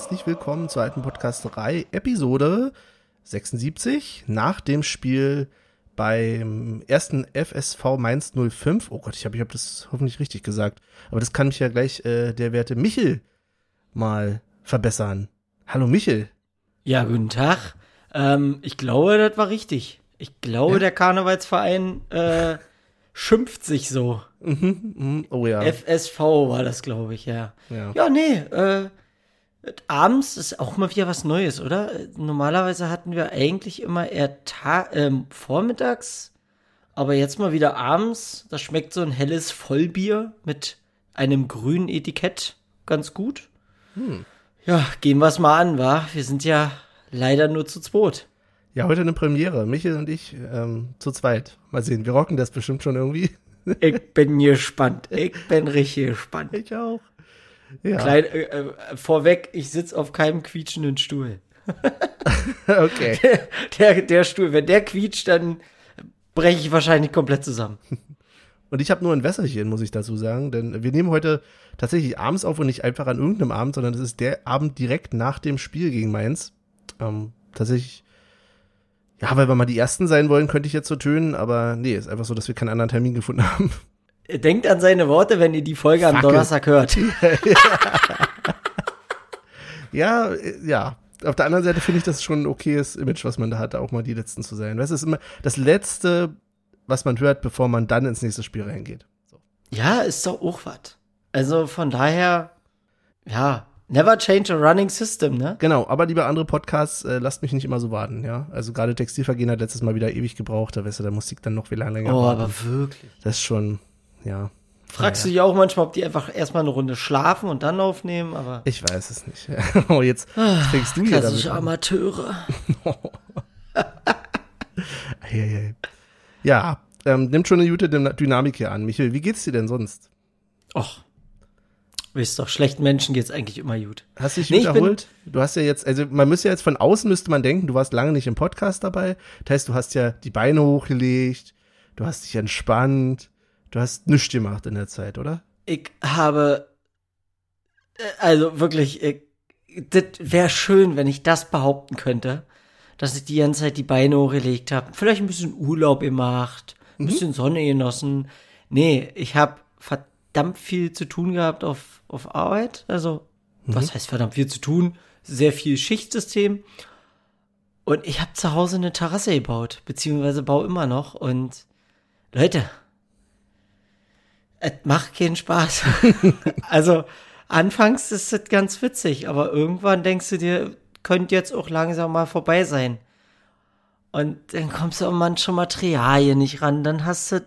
herzlich willkommen zur alten Podcasterei, Episode 76, nach dem Spiel beim ersten FSV Mainz 05. Oh Gott, ich habe ich hab das hoffentlich richtig gesagt. Aber das kann mich ja gleich äh, der werte Michel mal verbessern. Hallo Michel. Ja, guten Tag. Ähm, ich glaube, das war richtig. Ich glaube, Ja? der Karnevalsverein äh, schimpft sich so. Mhm, mhm, oh ja. FSV war das, glaube ich, ja. ja. Ja, nee, äh, abends ist auch mal wieder was Neues, oder? Normalerweise hatten wir eigentlich immer eher ta ähm, vormittags, aber jetzt mal wieder abends. Das schmeckt so ein helles Vollbier mit einem grünen Etikett ganz gut. Ja, gehen wir es mal an, wa? Wir sind ja leider nur zu zweit. Ja, heute eine Premiere. Michel und ich ähm, zu zweit. Mal sehen, wir rocken das bestimmt schon irgendwie. Ich bin gespannt. Ich bin richtig gespannt. Ich auch. Ja, Klein, äh, äh, vorweg, ich sitze auf keinem quietschenden Stuhl. okay. Der, der Stuhl, wenn der quietscht, dann breche ich wahrscheinlich komplett zusammen. Und ich habe nur ein Wässerchen, muss ich dazu sagen, denn wir nehmen heute tatsächlich abends auf und nicht einfach an irgendeinem Abend, sondern es ist der Abend direkt nach dem Spiel gegen Mainz. Ähm, tatsächlich, ja, weil wir mal die Ersten sein wollen, könnte ich jetzt so tönen, aber nee, ist einfach so, dass wir keinen anderen Termin gefunden haben. Denkt an seine Worte, wenn ihr die Folge am Fuck Donnerstag hört. Ja, ja. Auf der anderen Seite finde ich das schon ein okayes Image, was man da hat, auch mal die Letzten zu sein. Das ist immer das Letzte, was man hört, bevor man dann ins nächste Spiel reingeht. Ja, ist doch auch was. Also von daher, ja, never change a running system, ne? Genau, aber liebe andere Podcasts, äh, lasst mich nicht immer so warten, ja. Also gerade Textilvergehen hat letztes Mal wieder ewig gebraucht, da weißt du, da Musik dann noch viel länger Oh, warten. aber wirklich. Das ist schon, ja. Fragst du dich auch manchmal, ob die einfach erstmal eine Runde schlafen und dann aufnehmen, aber. Ich weiß es nicht. oh, jetzt fängst du hier Klassische. Amateure. Ja, ähm, nimmt schon eine gute Dyn- Dynamik hier an. Michael, wie geht's dir denn sonst? Och. Wisst doch, schlechten Menschen geht's eigentlich immer gut. Hast du dich Nee, erholt? Du hast ja jetzt, also man müsste ja jetzt von außen müsste man denken, du warst lange nicht im Podcast dabei. Das heißt, du hast ja die Beine hochgelegt, du hast dich entspannt, du hast nichts gemacht in der Zeit, oder? Ich habe, äh, also wirklich, ich, das wäre schön, wenn ich das behaupten könnte, dass ich die ganze Zeit die Beine hochgelegt habe. Vielleicht ein bisschen Urlaub gemacht, ein bisschen Sonne genossen. Nee, ich habe verdammt viel zu tun gehabt auf, auf Arbeit. Also, was heißt verdammt viel zu tun? Sehr viel Schichtsystem. Und ich habe zu Hause eine Terrasse gebaut, beziehungsweise baue immer noch. Und Leute, es macht keinen Spaß. also anfangs ist es ganz witzig, aber irgendwann denkst du dir, könnte jetzt auch langsam mal vorbei sein. Und dann kommst du an manche Materialien nicht ran. Dann hast du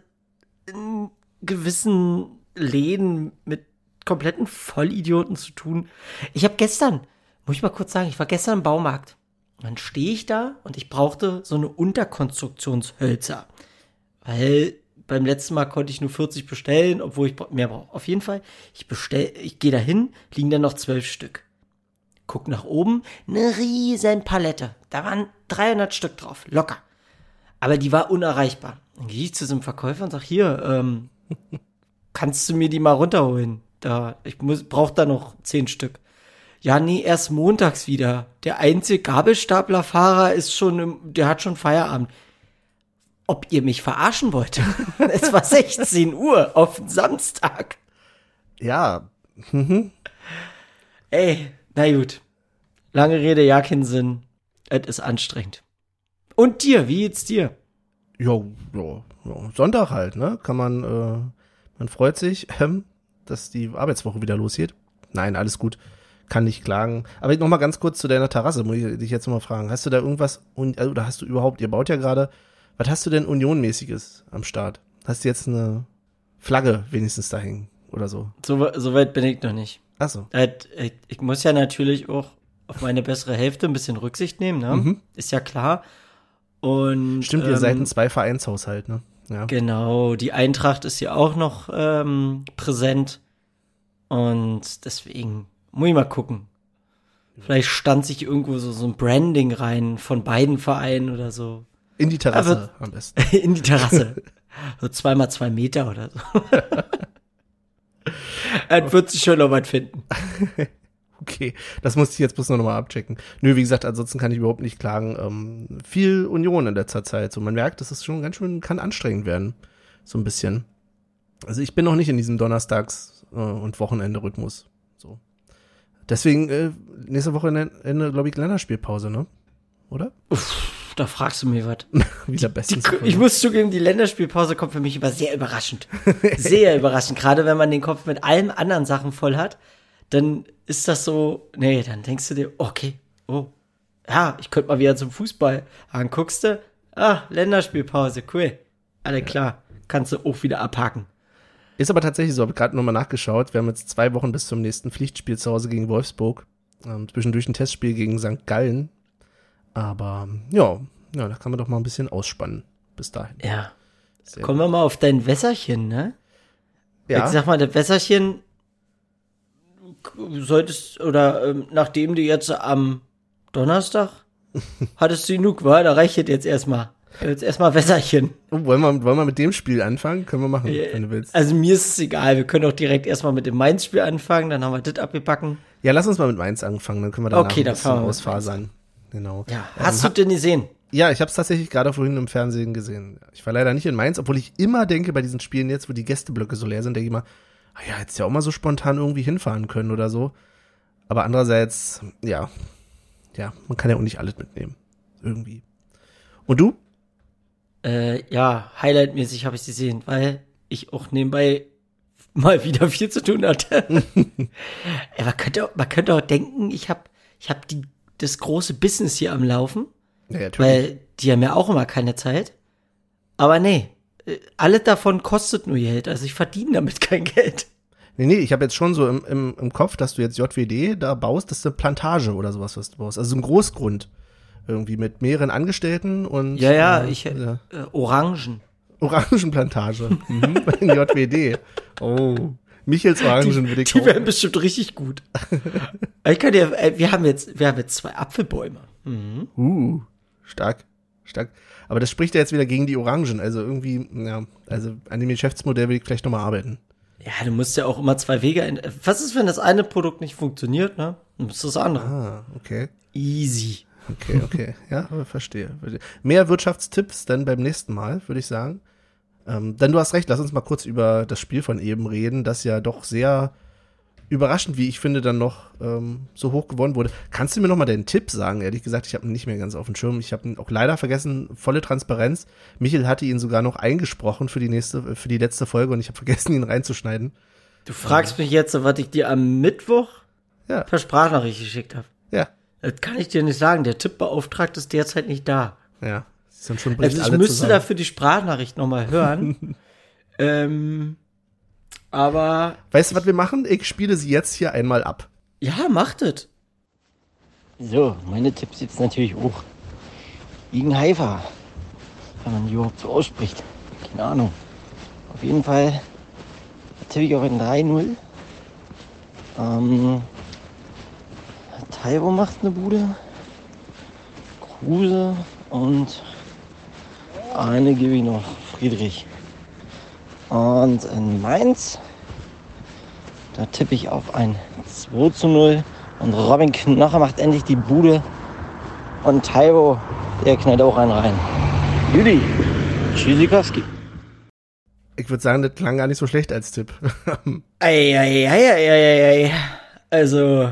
in gewissen Läden mit kompletten Vollidioten zu tun. Ich habe gestern, muss ich mal kurz sagen, ich war gestern im Baumarkt. Dann stehe ich da und ich brauchte so eine Unterkonstruktionshölzer. Weil beim letzten Mal konnte ich nur 40 bestellen, obwohl ich mehr brauche. Auf jeden Fall, ich bestell, ich gehe dahin, liegen dann noch zwölf Stück. Guck nach oben, eine riesen Palette. Da waren 300 Stück drauf, locker. Aber die war unerreichbar. Dann gehe ich zu so einem Verkäufer und sag, hier, ähm, kannst du mir die mal runterholen? Da, ich muss, brauch da noch zehn Stück. Ja, nee, erst montags wieder. Der einzige Gabelstaplerfahrer ist schon, im, der hat schon Feierabend. Ob ihr mich verarschen wollt? es war 16 Uhr auf Samstag. Ja, Ey, na gut. Lange Rede, ja, keinen Sinn. Es ist anstrengend. Und dir, wie geht's dir? ja, ja, ja. Sonntag halt, ne? Kann man, äh, man freut sich, ähm, dass die Arbeitswoche wieder losgeht. Nein, alles gut. Kann nicht klagen. Aber noch mal ganz kurz zu deiner Terrasse, muss ich dich jetzt noch mal fragen. Hast du da irgendwas, oder hast du überhaupt, ihr baut ja gerade, was hast du denn Unionmäßiges am Start? Hast du jetzt eine Flagge wenigstens da hängen oder so? So, so weit bin ich noch nicht. Ach so. Ich, ich muss ja natürlich auch auf meine bessere Hälfte ein bisschen Rücksicht nehmen, ne? Ist ja klar. Und Mhm. Stimmt, ihr ähm, seid ein Zwei-Vereinshaushalt, ne? Ja. Genau, die Eintracht ist ja auch noch ähm, präsent. Und deswegen muss ich mal gucken. Vielleicht stand sich irgendwo so, so ein Branding rein von beiden Vereinen oder so. In die Terrasse Aber- am besten. In die Terrasse. so zweimal zwei Meter oder so. Er wird sich schon noch was finden. Okay, das musste ich jetzt bloß noch mal abchecken. Nö, wie gesagt, ansonsten kann ich überhaupt nicht klagen. Ähm, viel Union in letzter Zeit. So, man merkt, das ist schon ganz schön, kann anstrengend werden. So ein bisschen. Also ich bin noch nicht in diesem Donnerstags- äh, und Wochenende-Rhythmus. So. Deswegen, äh, nächste Woche Ende, glaube ich, Länderspielpause, ne? Oder? Uff, da fragst du mir was. Wieder bestens. Die, ich muss zugeben, die Länderspielpause kommt für mich immer sehr überraschend. Sehr überraschend. Gerade wenn man den Kopf mit allen anderen Sachen voll hat, dann ist das so, nee, dann denkst du dir, okay, oh, ja, ich könnte mal wieder zum Fußball. Dann guckst du, ah, Länderspielpause, cool. Alle klar, kannst du auch wieder abhaken. Ist aber tatsächlich so, habe gerade nochmal nachgeschaut. Wir haben jetzt zwei Wochen bis zum nächsten Pflichtspiel zu Hause gegen Wolfsburg. Ähm, zwischendurch ein Testspiel gegen St. Gallen. Aber ja, ja, da kann man doch mal ein bisschen ausspannen. Bis dahin. Ja. Sehr Kommen wir mal auf dein Wässerchen, ne? Ja. Ich sag mal, das Wässerchen solltest, oder ähm, nachdem du jetzt am Donnerstag hattest du genug, war, da reicht jetzt erstmal. Jetzt erstmal Wässerchen. Oh, wollen, wir, wollen wir mit dem Spiel anfangen? Können wir machen, wenn du willst. Also mir ist es egal, wir können auch direkt erstmal mit dem Mainz-Spiel anfangen, dann haben wir das abgebacken. Ja, lass uns mal mit Mainz anfangen, dann können wir danach Okay, ein bisschen ausfasern. Genau. Ja, hast du denn gesehen? Ja, ich habe es tatsächlich gerade vorhin im Fernsehen gesehen. Ich war leider nicht in Mainz, obwohl ich immer denke bei diesen Spielen jetzt, wo die Gästeblöcke so leer sind, denke ich immer, ah ja, hättest ja auch mal so spontan irgendwie hinfahren können oder so. Aber andererseits, ja, ja, man kann ja auch nicht alles mitnehmen. Irgendwie. Und du? Äh, ja, Highlight-mäßig habe ich gesehen, weil ich auch nebenbei mal wieder viel zu tun hatte. man, könnte, auch- man könnte auch denken, ich habe ich hab die, das große Business hier am Laufen, Ja, natürlich. weil die haben ja auch immer keine Zeit. Aber nee, äh, alles davon kostet nur Geld, also ich verdiene damit kein Geld. Nee, nee, ich habe jetzt schon so im, im, im Kopf, dass du jetzt JWD da baust, das ist eine Plantage oder sowas, was du baust. Also so ein Großgrund. Irgendwie mit mehreren Angestellten und Ja, ja, äh, ich, äh, Orangen. Orangenplantage. mhm. JWD. Oh. Michels Orangen würde ich Die wären bestimmt richtig gut. ich kann dir, äh, wir haben jetzt, wir haben jetzt zwei Apfelbäume. Uh, stark, stark. Aber das spricht ja jetzt wieder gegen die Orangen. Also irgendwie, ja, also an dem Geschäftsmodell will ich vielleicht nochmal arbeiten. Ja, du musst ja auch immer zwei Wege. Was ist, wenn das eine Produkt nicht funktioniert, ne? Dann du das andere. Ah, okay. Easy. Okay, okay. ja, aber verstehe. Mehr Wirtschaftstipps dann beim nächsten Mal, würde ich sagen. Ähm, denn du hast recht, lass uns mal kurz über das Spiel von eben reden, das ja doch sehr überraschend, wie ich finde, dann noch ähm, so hoch gewonnen wurde. Kannst du mir noch mal deinen Tipp sagen? Ehrlich gesagt, ich habe ihn nicht mehr ganz auf dem Schirm. Ich habe ihn auch leider vergessen. Volle Transparenz. Michel hatte ihn sogar noch eingesprochen für die nächste, für die letzte Folge und ich habe vergessen, ihn reinzuschneiden. Du fragst mich jetzt, was ich dir am Mittwoch Ja. per Sprachnachricht geschickt habe. Ja, Das kann ich dir nicht sagen. Der Tippbeauftragte ist derzeit nicht da. ja. Dann schon Also ich alle müsste zusammen. dafür die Sprachnachricht nochmal hören. ähm, aber Weißt du, was wir machen? Ich spiele sie jetzt hier einmal ab. ja, macht es. So, meine Tipps jetzt natürlich auch. Gegen Haifa. Wenn man die überhaupt so ausspricht. Keine Ahnung. Auf jeden Fall tippe ich auf ein 3-0. Ähm, Taiwo macht eine Bude. Kruse und eine gebe ich noch Friedrich. Und in Mainz, da tippe ich auf ein 2 zu 0. Und Robin Knoche macht endlich die Bude. Und Taiwo, der knallt auch einen rein. Judy, Tschüssikowski. Ich würde sagen, das klang gar nicht so schlecht als Tipp. Eieieiei. Also,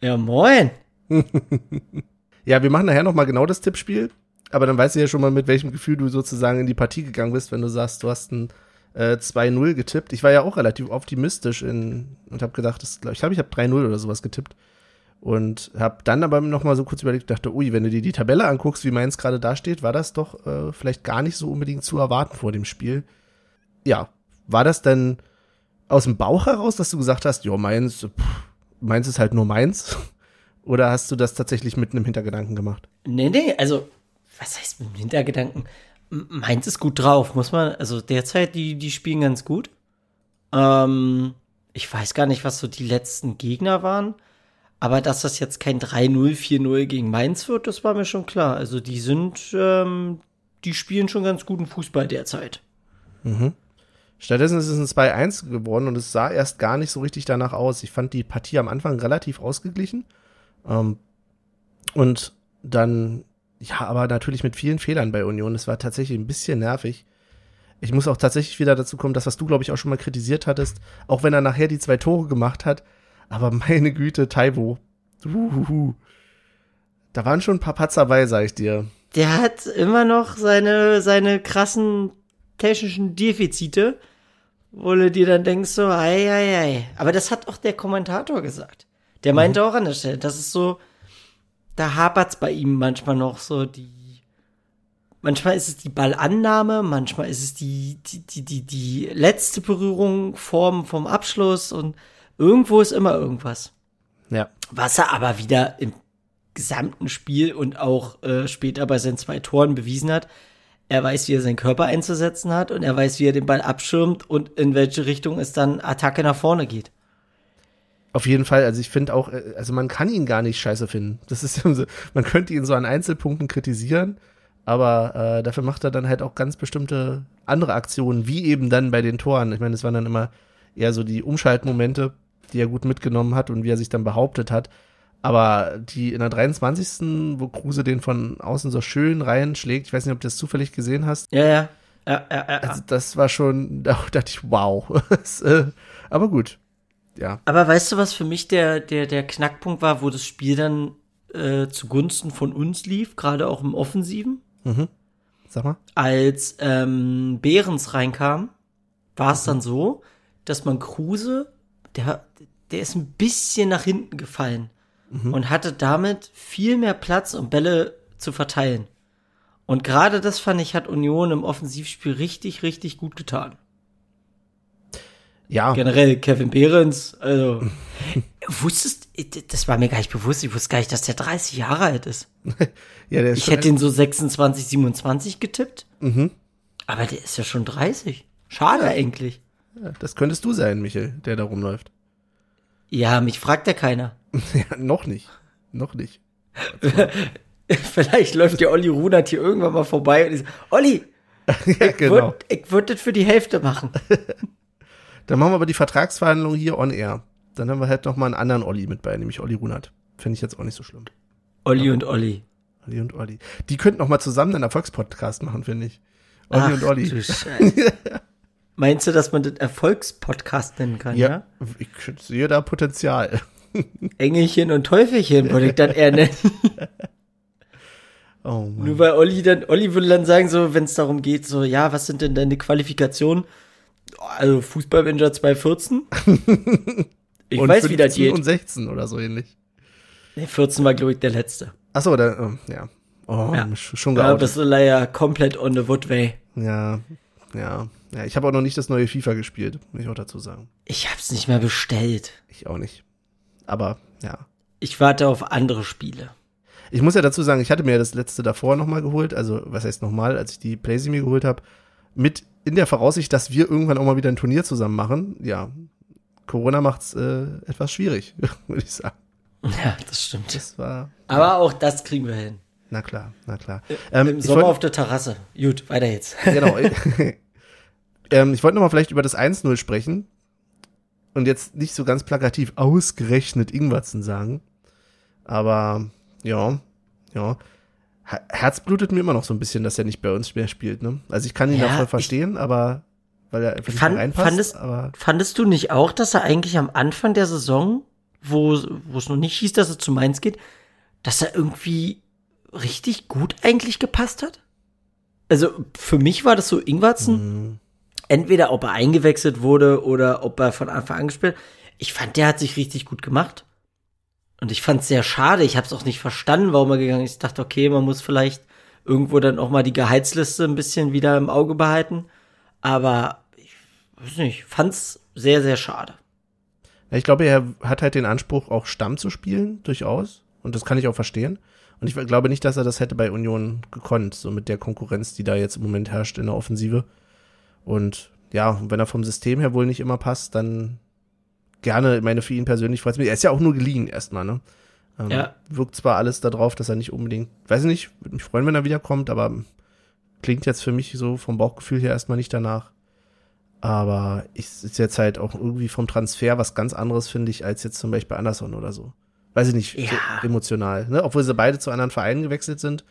ja moin. ja, wir machen nachher nochmal genau das Tippspiel. Aber dann weißt du ja schon mal, mit welchem Gefühl du sozusagen in die Partie gegangen bist, wenn du sagst, du hast ein äh, 2-0 getippt. Ich war ja auch relativ optimistisch in, und habe gedacht, das, ich glaube, ich habe 3-0 oder sowas getippt. Und habe dann aber nochmal so kurz überlegt, dachte, ui, wenn du dir die Tabelle anguckst, wie meins gerade dasteht, war das doch äh, vielleicht gar nicht so unbedingt zu erwarten vor dem Spiel. Ja, war das denn aus dem Bauch heraus, dass du gesagt hast, jo, meins, meins ist halt nur meins? Oder hast du das tatsächlich mit einem Hintergedanken gemacht? Nee, nee, also, was heißt mit dem Hintergedanken? Mainz ist gut drauf, muss man, also derzeit, die, die spielen ganz gut. Ähm, ich weiß gar nicht, was so die letzten Gegner waren, aber dass das jetzt kein 3-0, 4-0 gegen Mainz wird, das war mir schon klar. Also die sind, ähm, die spielen schon ganz guten Fußball derzeit. Stattdessen ist es ein 2-1 geworden und es sah erst gar nicht so richtig danach aus. Ich fand die Partie am Anfang relativ ausgeglichen. Ähm, und dann, ja, aber natürlich mit vielen Fehlern bei Union. Es war tatsächlich ein bisschen nervig. Ich muss auch tatsächlich wieder dazu kommen, das, was du, glaube ich, auch schon mal kritisiert hattest, auch wenn er nachher die zwei Tore gemacht hat. Aber meine Güte, Taiwo. Uhuhu. Da waren schon ein paar Patzer bei, sag ich dir. Der hat immer noch seine, seine krassen technischen Defizite, wo du dir dann denkst so, ei, ei, ei. Aber das hat auch der Kommentator gesagt. Der meinte auch an der Stelle, das ist so, da hapert's bei ihm manchmal noch so die, manchmal ist es die Ballannahme, manchmal ist es die, die, die, die, die letzte Berührung vom, vom Abschluss und irgendwo ist immer irgendwas. Ja. Was er aber wieder im gesamten Spiel und auch äh, später bei seinen zwei Toren bewiesen hat. Er weiß, wie er seinen Körper einzusetzen hat und er weiß, wie er den Ball abschirmt und in welche Richtung es dann Attacke nach vorne geht. Auf jeden Fall, also ich finde auch, äh, also man kann ihn gar nicht scheiße finden. Das ist so, man könnte ihn so an Einzelpunkten kritisieren, aber äh, dafür macht er dann halt auch ganz bestimmte andere Aktionen, wie eben dann bei den Toren. Ich meine, es waren dann immer eher so die Umschaltmomente, die er gut mitgenommen hat und wie er sich dann behauptet hat. Aber die in der 23. wo Kruse den von außen so schön reinschlägt, ich weiß nicht, ob du das zufällig gesehen hast. Ja, ja. Ja, ja, ja. Also das war schon, da dachte ich, wow. Äh, aber gut. Ja. Aber weißt du, was für mich der, der, der Knackpunkt war, wo das Spiel dann äh, zugunsten von uns lief, gerade auch im Offensiven? Sag mal. Als ähm, Behrens reinkam, war es dann so, dass man Kruse, der, der ist ein bisschen nach hinten gefallen und hatte damit viel mehr Platz, um Bälle zu verteilen. Und gerade das fand ich, hat Union im Offensivspiel richtig, richtig gut getan. Ja. Generell Kevin Behrens, also wusstest, das war mir gar nicht bewusst, ich wusste gar nicht, dass der 30 Jahre alt ist. ja der ist Ich hätte ihn so 26, 27 getippt. Mhm. Aber der ist ja schon 30. Schade eigentlich. Ja, Das könntest du sein, Michel, der da rumläuft. Ja, mich fragt ja keiner. Ja, noch nicht. Noch nicht. Vielleicht läuft der Olli Runert hier irgendwann mal vorbei und so, Olli, ja, genau. würd, ich würde das für die Hälfte machen. Dann machen wir aber die Vertragsverhandlung hier on air. Dann haben wir halt noch mal einen anderen Olli mit bei, nämlich Olli Runert. Finde ich jetzt auch nicht so schlimm. Olli und Olli. Olli und Olli. Die könnten noch mal zusammen einen Erfolgspodcast machen, finde ich. Olli Ach, und Olli. du. Meinst du, dass man das Erfolgspodcast nennen kann, ja? Ja, ich sehe da Potenzial. Engelchen und Teufelchen würde ich dann eher nennen. Oh Mann. Nur weil Olli dann, Olli würde dann sagen, so, wenn es darum geht, so, ja, was sind denn deine Qualifikationen? Also Fußballmanager 2014. Ich und weiß, wie das 15 geht. und 16 oder so ähnlich. Nee, 14 war, glaube ich, der letzte. Achso, da, ähm, ja. Oh, Ja. sch- schon geoutet. bist du leider komplett on the wood way. Ja, ja. Ja, ich habe auch noch nicht das neue FIFA gespielt, muss ich auch dazu sagen. Ich hab's nicht mehr bestellt. Ich auch nicht. Aber, ja. Ich warte auf andere Spiele. Ich muss ja dazu sagen, ich hatte mir das letzte davor nochmal geholt, also was heißt nochmal, als ich die Playsee mir geholt habe, mit in der Voraussicht, dass wir irgendwann auch mal wieder ein Turnier zusammen machen. Ja, Corona macht's äh, etwas schwierig, würde ich sagen. Ja, das stimmt. Das war, Aber auch das kriegen wir hin. na klar, na klar. Ähm, Im Sommer wollt- auf der Terrasse. Gut, weiter jetzt. genau. ähm, ich wollte nochmal vielleicht über das 1-0 sprechen und jetzt nicht so ganz plakativ ausgerechnet Ingwertsen sagen. Aber ja, ja. Her- Herz blutet mir immer noch so ein bisschen, dass er nicht bei uns mehr spielt. Ne? Also ich kann ihn Ja, da voll verstehen, aber weil er einfach nicht Fand- mehr reinpasst. fandest- aber Fandest du nicht auch, dass er eigentlich am Anfang der Saison, wo, wo es noch nicht hieß, dass er zu Mainz geht, dass er irgendwie richtig gut eigentlich gepasst hat? Also für mich war das so Ingwarzen, mh, entweder ob er eingewechselt wurde oder ob er von Anfang an gespielt. Ich fand, der hat sich richtig gut gemacht. Und ich fand es sehr schade. Ich habe es auch nicht verstanden, warum er gegangen ist. Ich dachte, okay, man muss vielleicht irgendwo dann auch mal die Gehaltsliste ein bisschen wieder im Auge behalten. Aber ich weiß nicht, fand's sehr, sehr schade. ich glaube, er hat halt den Anspruch, auch Stamm zu spielen, durchaus. Und das kann ich auch verstehen. Und ich glaube nicht, dass er das hätte bei Union gekonnt, so mit der Konkurrenz, die da jetzt im Moment herrscht in der Offensive. Und ja, wenn er vom System her wohl nicht immer passt, dann gerne, ich meine, für ihn persönlich freut mich. Er ist ja auch nur geliehen erstmal, ne? Ähm, Ja. Wirkt zwar alles darauf, dass er nicht unbedingt, weiß ich nicht, würde mich freuen, wenn er wiederkommt, aber klingt jetzt für mich so vom Bauchgefühl her erstmal nicht danach. Aber es ist jetzt halt auch irgendwie vom Transfer was ganz anderes, finde ich, als jetzt zum Beispiel Anderson oder so. Weiß ich nicht, Ja. so emotional. Ne? Obwohl sie beide zu anderen Vereinen gewechselt sind.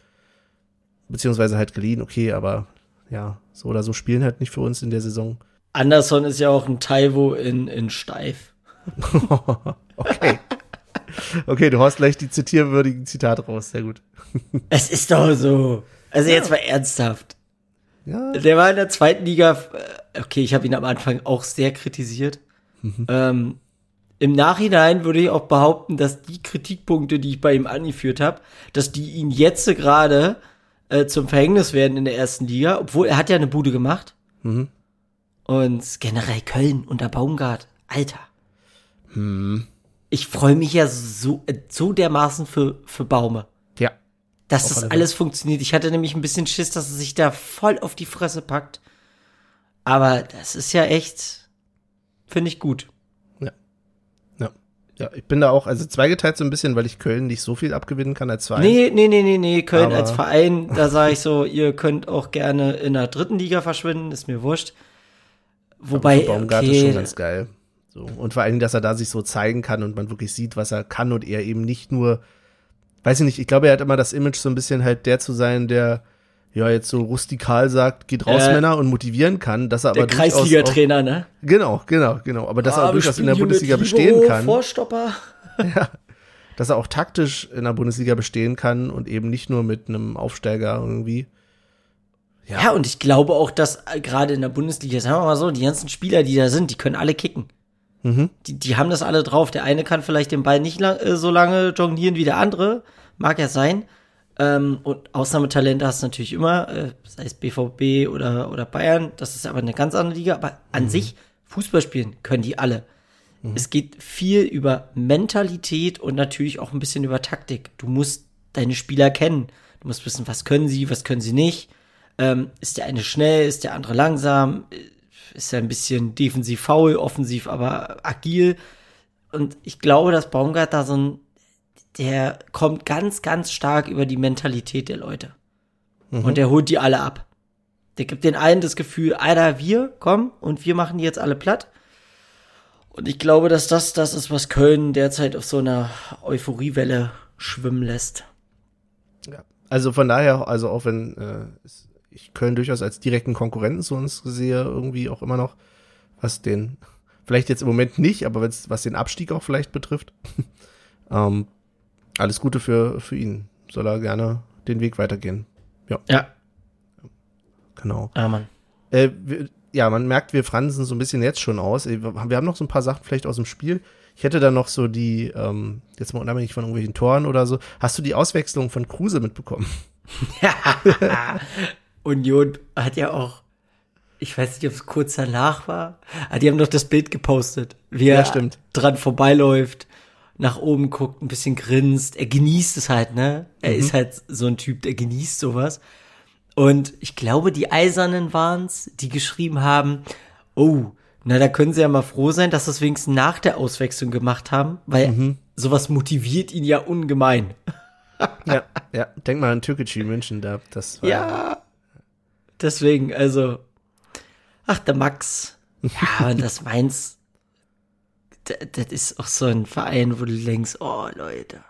Beziehungsweise halt geliehen, okay, aber ja, so oder so spielen halt nicht für uns in der Saison. Anderson ist ja auch ein Taiwo in, in Steif. okay. Okay, du haust gleich die zitierwürdigen Zitate raus, sehr gut. Es ist doch so. Also jetzt mal ernsthaft. Ja, Der war in der zweiten Liga, äh, okay, ich habe ihn am Anfang auch sehr kritisiert. Ähm, Im Nachhinein würde ich auch behaupten, dass die Kritikpunkte, die ich bei ihm angeführt habe, dass die ihn jetzt gerade äh, zum Verhängnis werden in der ersten Liga, obwohl er hat ja eine Bude gemacht. Mhm. Und generell Köln unter Baumgart, Alter. Hm. Ich freue mich ja so, äh, so dermaßen für, für Baume. ja. dass das alle alles funktioniert. Ich hatte nämlich ein bisschen Schiss, dass er sich da voll auf die Fresse packt. Aber das ist ja echt, finde ich gut. Ja. Ja, ich bin da auch, also zweigeteilt so ein bisschen, weil ich Köln nicht so viel abgewinnen kann als zwei. Nee, nee, nee, nee, nee, Köln Aber- als Verein, da sage ich so, ihr könnt auch gerne in der dritten Liga verschwinden, ist mir wurscht. Wobei, Baumgart ist okay, schon ganz geil. So. Und vor allen Dingen, dass er da sich so zeigen kann und man wirklich sieht, was er kann und er eben nicht nur, weiß ich nicht, ich glaube, er hat immer das Image so ein bisschen halt der zu sein, der ja jetzt so rustikal sagt, geht raus, Äh, Männer, und motivieren kann, dass er der aber durchaus auch, Kreisliga-Trainer, ne? Genau, genau, genau. Aber dass er Ah, auch wir durchaus in der Bundesliga mit bestehen Libero, kann. Vorstopper. dass er auch taktisch in der Bundesliga bestehen kann und eben nicht nur mit einem Aufsteiger irgendwie. Ja. und ich glaube auch, dass äh, gerade in der Bundesliga, sagen wir mal so, die ganzen Spieler, die da sind, die können alle kicken. Mhm. Die, die haben das alle drauf. Der eine kann vielleicht den Ball nicht lang, äh, so lange jonglieren wie der andere. Mag ja sein. Ähm, und Ausnahmetalente hast du natürlich immer, äh, sei es BVB oder, oder Bayern. Das ist aber eine ganz andere Liga. Aber an sich, Fußball spielen können die alle. Es geht viel über Mentalität und natürlich auch ein bisschen über Taktik. Du musst deine Spieler kennen. Du musst wissen, was können sie, was können sie nicht. Ähm, ist der eine schnell, ist der andere langsam, ist er ein bisschen defensiv faul, offensiv aber agil. Und ich glaube, dass Baumgart da so ein, der kommt ganz, ganz stark über die Mentalität der Leute. Und der holt die alle ab. Der gibt den einen das Gefühl, Alter, wir kommen und wir machen die jetzt alle platt. Und ich glaube, dass das das ist, was Köln derzeit auf so einer Euphoriewelle schwimmen lässt. Ja. Also von daher, also auch wenn äh, es- ich Köln durchaus als direkten Konkurrenten zu uns sehe, irgendwie auch immer noch, was den, vielleicht jetzt im Moment nicht, aber was den Abstieg auch vielleicht betrifft, ähm, alles Gute für, für ihn. Soll er gerne den Weg weitergehen. Ja, Genau. ah, Mann. Äh, wir, ja, man merkt, wir fransen so ein bisschen jetzt schon aus. Wir wir haben noch so ein paar Sachen vielleicht aus dem Spiel. Ich hätte da noch so die, ähm, jetzt mal unabhängig von irgendwelchen Toren oder so. Hast du die Auswechslung von Kruse mitbekommen? Union hat ja auch, ich weiß nicht, ob es kurz danach war, aber die haben doch das Bild gepostet, wie Ja, er stimmt. dran vorbeiläuft, nach oben guckt, ein bisschen grinst. Er genießt es halt, ne? Er ist halt so ein Typ, der genießt sowas. Und ich glaube, die Eisernen waren's, die geschrieben haben, oh, na, da können sie ja mal froh sein, dass sie es wenigstens nach der Auswechslung gemacht haben, weil sowas motiviert ihn ja ungemein. ja, ja. Denk mal an Türkgücü München, da, das war, Ja. Deswegen, also. Ach, der Max. Ja, und das Mainz. Das ist auch so ein Verein, wo du denkst, oh, Leute.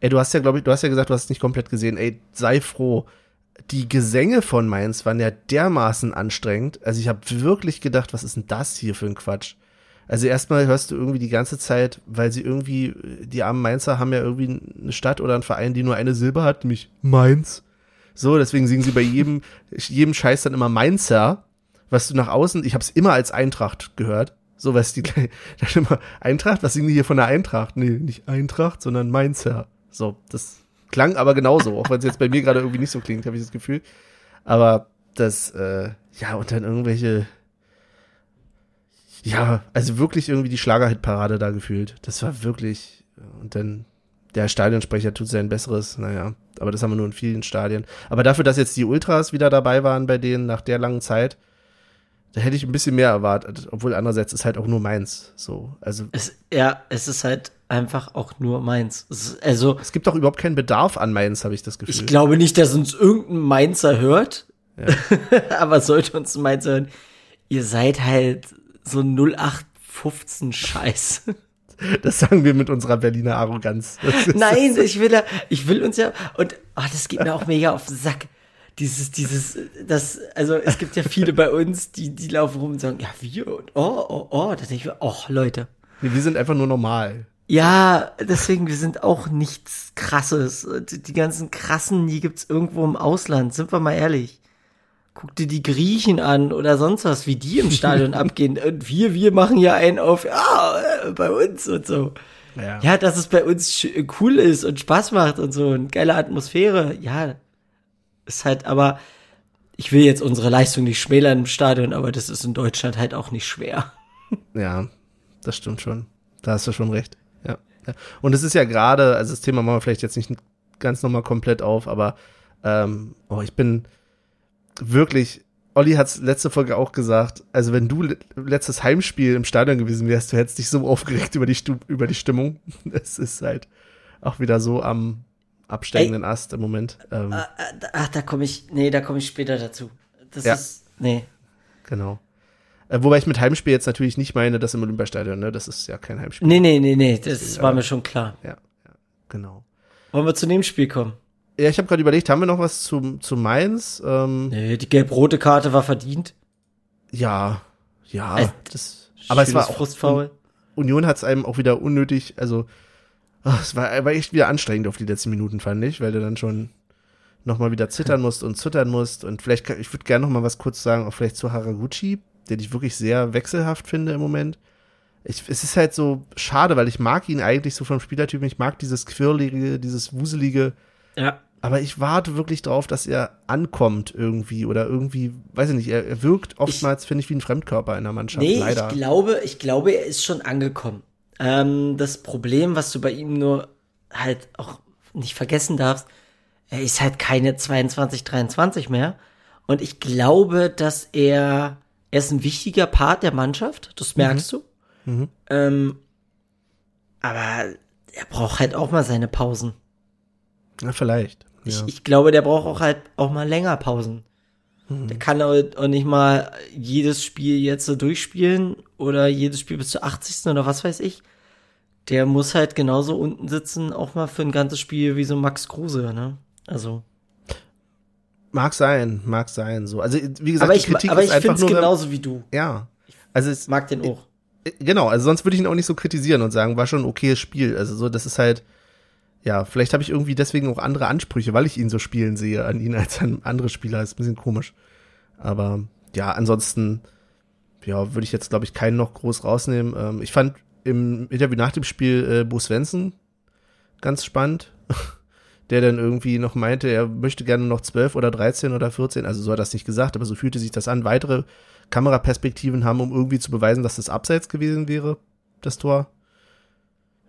Ey, du hast ja, glaube ich, du hast ja gesagt, du hast es nicht komplett gesehen. Ey, sei froh. Die Gesänge von Mainz waren ja dermaßen anstrengend. Also ich habe wirklich gedacht, was ist denn das hier für ein Quatsch? Also erstmal hörst du irgendwie die ganze Zeit, weil sie irgendwie, die armen Mainzer haben ja irgendwie eine Stadt oder einen Verein, die nur eine Silbe hat, nämlich Mainz. So, deswegen singen sie bei jedem, jedem Scheiß dann immer Mainzer, was du nach außen, ich habe es immer als Eintracht gehört. So, was die dann immer Eintracht, was singen die hier von der Eintracht? Nee, nicht Eintracht, sondern Mainzer. So, das klang aber genauso, auch wenn es jetzt bei mir gerade irgendwie nicht so klingt, habe ich das Gefühl. Aber das, äh, ja, und dann irgendwelche, ja, also wirklich irgendwie die Schlagerhitparade da gefühlt. Das war wirklich, und dann der Stadionsprecher tut sein Besseres, naja, aber das haben wir nur in vielen Stadien. Aber dafür, dass jetzt die Ultras wieder dabei waren bei denen nach der langen Zeit, da hätte ich ein bisschen mehr erwartet, obwohl andererseits ist halt auch nur meins, so. Also, Es, ja, es ist halt einfach auch nur meins. Es also, es gibt doch überhaupt keinen Bedarf an Mainz, habe ich das Gefühl. ich glaube nicht, dass uns irgendein Mainzer hört. Aber sollte uns ein Mainzer hören. ihr seid halt so 0815 Scheiß. Das sagen wir mit unserer Berliner Arroganz. Das Nein, ich will, ja- ich will uns ja, und oh, das geht mir auch mega auf den Sack. Dieses, dieses, das, also es gibt ja viele bei uns, die, die laufen rum und sagen, ja, wir und oh, oh, oh, da denke ich mir, oh, Leute. Nee, wir sind einfach nur normal. Ja, deswegen, wir sind auch nichts krasses. Die ganzen krassen, die gibt's irgendwo im Ausland, sind wir mal ehrlich. Guck dir die Griechen an oder sonst was, wie die im Stadion abgehen. Und wir, wir machen hier einen auf, ja, äh, bei uns und so. Ja. Ja, dass es bei uns sch- cool ist und Spaß macht und so und geile Atmosphäre. Ja, ist halt, aber ich will jetzt unsere Leistung nicht schmälern im Stadion, aber das ist in Deutschland halt auch nicht schwer. Ja, das stimmt schon. Da hast du schon recht. Ja. ja. Und es ist ja gerade, also das Thema machen wir vielleicht jetzt nicht ganz nochmal komplett auf, aber ähm, oh, ich bin wirklich, Olli hat es letzte Folge auch gesagt, also wenn du le- letztes Heimspiel im Stadion gewesen wärst, du hättest dich so aufgeregt über die, Stu über die Stimmung. Es ist halt auch wieder so am absteigenden Ast im Moment. Ähm, Ach, da komme ich, nee, da komme ich später dazu. Das Ja. ist, nee. Genau. Äh, wobei ich mit Heimspiel jetzt natürlich nicht meine, das im Olympiastadion, ne? Das ist ja kein Heimspiel. Nee, nee, nee, nee, das Deswegen, war mir schon klar. Ja, ja, genau. Wollen wir zu dem Spiel kommen? Ja, ich habe gerade überlegt, haben wir noch was zu, zu Mainz? Ähm, Nee, die gelb-rote Karte war verdient. ja, ja. Äh, das, aber es war Schönes auch, Frustfaul. Union hat es einem auch wieder unnötig, also ach, es war, war echt wieder anstrengend auf die letzten Minuten, fand ich, weil du dann schon nochmal wieder zittern musst und zittern musst. Und vielleicht, kann, ich würde gerne noch mal was kurz sagen, auch vielleicht zu Haraguchi, den ich wirklich sehr wechselhaft finde im Moment. Ich, es ist halt so schade, weil ich mag ihn eigentlich so vom Spielertyp. Ich mag dieses Quirlige, dieses Wuselige. Ja. Aber ich warte wirklich drauf, dass er ankommt irgendwie oder irgendwie, weiß ich nicht, er, er wirkt oftmals, finde ich, wie ein Fremdkörper in der Mannschaft, Nee, leider. ich glaube, ich glaube, er ist schon angekommen. Ähm, das Problem, was du bei ihm nur halt auch nicht vergessen darfst, er ist halt keine 22, 23 mehr. Und ich glaube, dass er, er ist ein wichtiger Part der Mannschaft, das merkst du. Mhm. Ähm, aber er braucht halt auch mal seine Pausen. Ja, vielleicht. Ich, Ja. ich glaube, der braucht auch halt auch mal länger Pausen. Mhm. Der kann auch nicht mal jedes Spiel jetzt so durchspielen oder jedes Spiel bis zur 80. oder was weiß ich. Der muss halt genauso unten sitzen, auch mal für ein ganzes Spiel wie so Max Kruse, ne? Also. Mag sein, mag sein, so. Also, wie gesagt, Aber die ich, Kritik aber ist ich einfach finde es genauso wie du. ja. Also, es, Mag den auch. genau, also sonst würde ich ihn auch nicht so kritisieren und sagen, war schon ein okayes Spiel. Also, so, das ist halt, ja, vielleicht habe ich irgendwie deswegen auch andere Ansprüche, weil ich ihn so spielen sehe an ihn als an andere Spieler. Ist ein bisschen komisch. Aber, ja, ansonsten, ja, würde ich jetzt, glaube ich, keinen noch groß rausnehmen. Ähm, ich fand im Interview nach dem Spiel äh, Bo Svensson ganz spannend. Der dann irgendwie noch meinte, er möchte gerne noch 12 oder 13 oder 14, also so hat er das nicht gesagt, aber so fühlte sich das an, weitere Kameraperspektiven haben, um irgendwie zu beweisen, dass das abseits gewesen wäre, das Tor.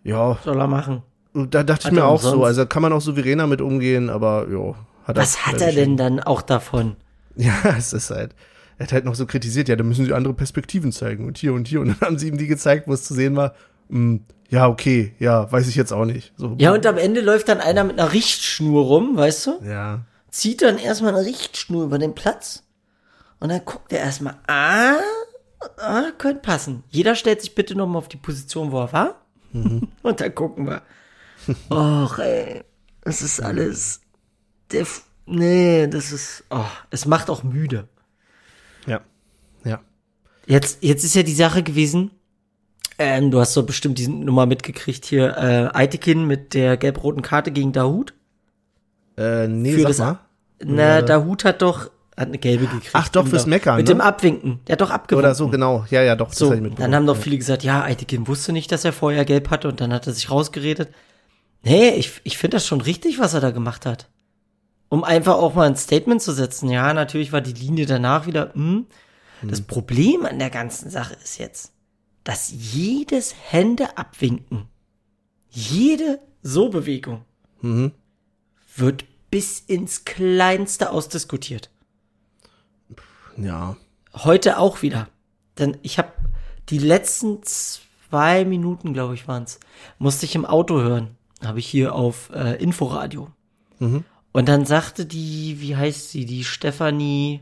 Ja, Soll er machen. Da dachte ich Hat mir er auch so, umsonst. also kann man auch souveräner mit umgehen, aber ja, hat er. Was hat er denn dann auch davon? Ja, es ist halt, er hat halt noch so kritisiert, ja, da müssen sie andere Perspektiven zeigen und hier und hier und dann haben sie ihm die gezeigt, wo es zu sehen war. Hm, ja, okay, ja, weiß ich jetzt auch nicht. So, Ja, und am Ende läuft dann einer mit einer Richtschnur rum, weißt du? ja, zieht dann erstmal eine Richtschnur über den Platz und dann guckt er erstmal, ah, ah, könnte passen. Jeder stellt sich bitte nochmal auf die Position, wo er war. Und dann gucken wir. Och, ey, das ist alles, der, nee, das ist, oh, es macht auch müde. ja, ja. Jetzt, jetzt ist ja die Sache gewesen, ähm, du hast doch bestimmt diese Nummer mitgekriegt hier, äh, Eitekin mit der gelb-roten Karte gegen Dahut. Äh, nee, Für sag das- mal. Na, Dahut hat doch, hat eine gelbe gekriegt. Ach, doch, fürs Meckern, Mit ne? dem Abwinken. Der hat doch abgewunken. Oder so, genau. Ja, ja, doch. So, dann haben doch viele gesagt, ja, Eitekin wusste nicht, dass er vorher gelb hatte und dann hat er sich rausgeredet. Nee, ich, ich finde das schon richtig, was er da gemacht hat. Um einfach auch mal ein Statement zu setzen. Ja, natürlich war die Linie danach wieder, hm. Das Problem an der ganzen Sache ist jetzt, dass jedes Hände abwinken, jede So-Bewegung Mhm. wird bis ins Kleinste ausdiskutiert. Ja. Heute auch wieder. Denn ich habe die letzten zwei Minuten, glaube ich, waren's, musste ich im Auto hören. Habe ich hier auf äh, Inforadio. Mhm. Und dann sagte die, wie heißt sie, die Stefanie,